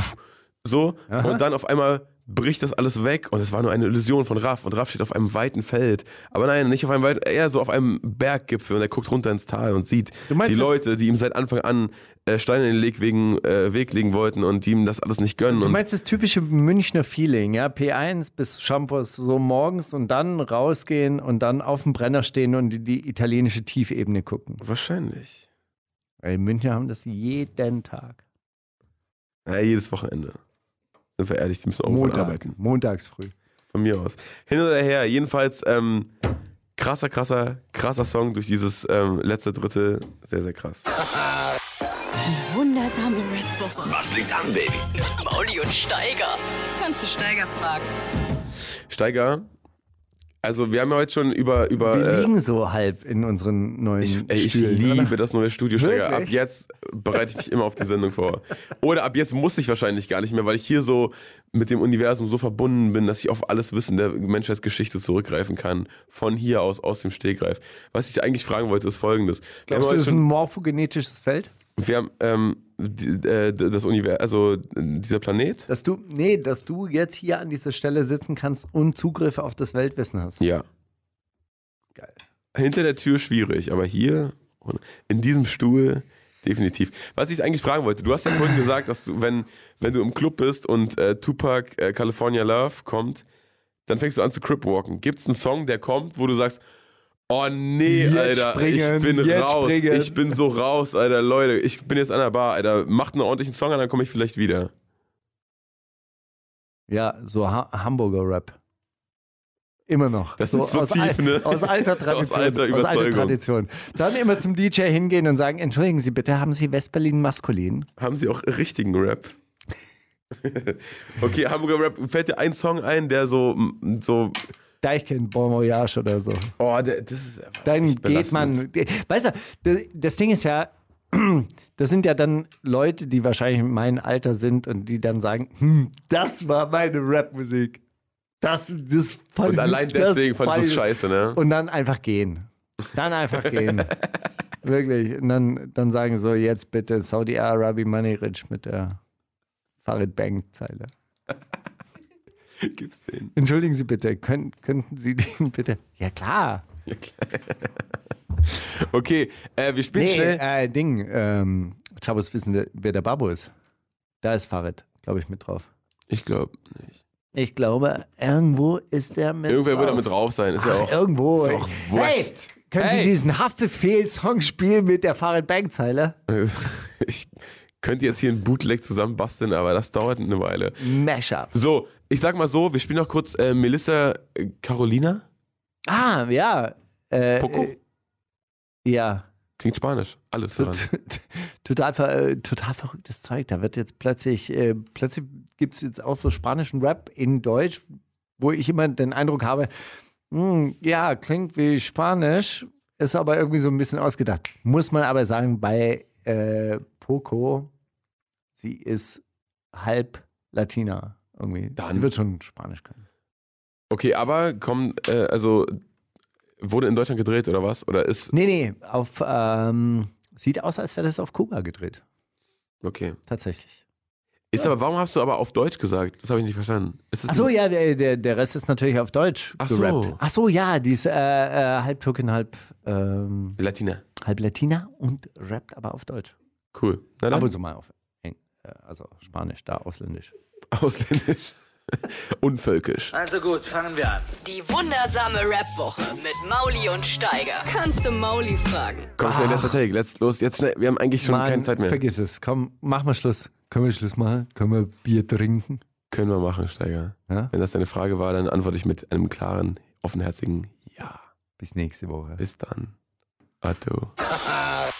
so. Aha. Und dann auf einmal bricht das alles weg und es war nur eine Illusion von Raff und Raff steht auf einem weiten Feld. Aber nein, nicht auf einem weiten, eher so auf einem Berggipfel und er guckt runter ins Tal und sieht meinst die Leute, die ihm seit Anfang an äh, Steine in den Weg, wegen, äh, Weg legen wollten und die ihm das alles nicht gönnen. Du meinst das typische Münchner Feeling, ja? P1 bis Shampoos so morgens und dann rausgehen und dann auf dem Brenner stehen und in die italienische Tiefebene gucken. wahrscheinlich. Weil Münchner haben das jeden Tag. Ja, jedes Wochenende. Sind wir ehrlich, die müssen auch Montag, arbeiten. montags früh. Von mir aus. Hin oder her, jedenfalls ähm, krasser, krasser, krasser Song durch dieses ähm, letzte Drittel. Sehr, sehr krass. Die wundersame Red Woche. Was liegt an, Baby? Mauli und Steiger. Kannst du Steiger fragen? Steiger, also wir haben ja heute schon über. über Wir äh, liegen so halb in unseren neuen ich, ey, ich Stühlen, liebe oder? das neue Studio Steiger. Ab jetzt bereite ich mich immer auf die Sendung vor. Oder ab jetzt muss ich wahrscheinlich gar nicht mehr, weil ich hier so mit dem Universum so verbunden bin, dass ich auf alles Wissen der Menschheitsgeschichte zurückgreifen kann. Von hier aus, aus dem Stegreif. Was ich eigentlich fragen wollte, ist folgendes. Glaubst du, das ist ein morphogenetisches Feld? Wir haben ähm, die, äh, das Universum, also dieser Planet. Dass du, nee, dass du jetzt hier an dieser Stelle sitzen kannst und Zugriff auf das Weltwissen hast. Ja. Geil. Hinter der Tür schwierig, aber hier in diesem Stuhl definitiv. Was ich eigentlich fragen wollte, du hast ja vorhin gesagt, dass du, wenn, wenn du im Club bist und äh, Tupac äh, California Love kommt, dann fängst du an zu cripwalken. Gibt es einen Song, der kommt, wo du sagst, oh nee, Jetzt Alter, springen, ich bin raus, springen. ich bin so raus, Alter, Leute, ich bin jetzt an der Bar, Alter, macht einen ordentlichen Song an, dann komme ich vielleicht wieder. Ja, so ha Hamburger Rap. Immer noch. Das so ist so aus, tief, al- ne? aus alter Tradition. Aus alter alter Überzeugung. Tradition. Dann immer zum DJ hingehen und sagen: Entschuldigen Sie bitte, haben Sie Westberlin maskulin? Haben sie auch richtigen Rap? okay, Hamburger Rap, fällt dir ein Song ein, der so, so Deichkind, Bon Voyage oder so. oh, das ist einfach Dann geht man. Weißt du, das Ding ist ja, das sind ja dann Leute, die wahrscheinlich mein Alter sind und die dann sagen: hm, Das war meine Rapmusik. Das, das fand Und allein das deswegen fandest du es scheiße, ne? Und dann einfach gehen. Dann einfach gehen. Wirklich. Und dann, dann sagen so, jetzt bitte Saudi Arabi Money Rich mit der Farid Bang Zeile. Gib's den. Entschuldigen Sie bitte, können, könnten Sie den bitte? Ja klar. Okay, äh, wir spielen Nee, schnell. äh, Ding, ähm, Chabos wissen, wer- wer der Babu ist. Da ist Farid, glaube ich, mit drauf. Ich glaube nicht. Ich glaube, irgendwo ist der mit Irgendwer drauf. wird da mit drauf sein. Ist ja auch. irgendwo. ist auch hey, Wurst. können Hey. Sie diesen Haftbefehl-Song spielen mit der Farid Bang Zeile? Ich könnte jetzt hier ein Bootleg zusammenbasteln, aber das dauert eine Weile. Mashup. So, ich sag mal so, wir spielen noch kurz äh, Melissa äh, Carolina. Ah, ja. Äh, Poco? Äh, ja. Klingt Spanisch. Alles daran. total, ver- äh, total verrücktes Zeug. Da wird jetzt plötzlich, äh, plötzlich gibt es jetzt auch so spanischen Rap in Deutsch, wo ich immer den Eindruck habe, hm, ja, klingt wie Spanisch, ist aber irgendwie so ein bisschen ausgedacht. Muss man aber sagen, bei Poco, sie ist halb Latina irgendwie. Dann- Sie wird schon Spanisch können. Okay, aber komm, äh, also wurde in Deutschland gedreht oder was? Oder ist. Nee, nee, auf, ähm, sieht aus, als wäre das auf Kuba gedreht. Okay. Tatsächlich. Ist aber, warum hast du aber auf Deutsch gesagt? Das habe ich nicht verstanden. Ach so, ja, der, der, der Rest ist natürlich auf Deutsch Ach so. gerappt. Ach so, ja, die ist äh, äh, halb Türkin, halb, ähm, Latina. halb Latina und rappt aber auf Deutsch. Cool. Na Ab und zu mal auf Eng, äh, also Spanisch, da ausländisch. Ausländisch. Unvölkisch. Also gut, fangen wir an. Die wundersame Rap-Woche mit Mauli und Steiger. Kannst du Mauli fragen? Komm schnell, letzter Take. Let's los. Jetzt schnell. Wir haben eigentlich schon Mann, keine Zeit mehr. Vergiss es. Komm, mach mal Schluss. Können wir Schluss machen? Können wir Bier trinken? Können wir machen, Steiger. Ja? Wenn das deine Frage war, dann antworte ich mit einem klaren, offenherzigen Ja. Bis nächste Woche. Bis dann. Atto.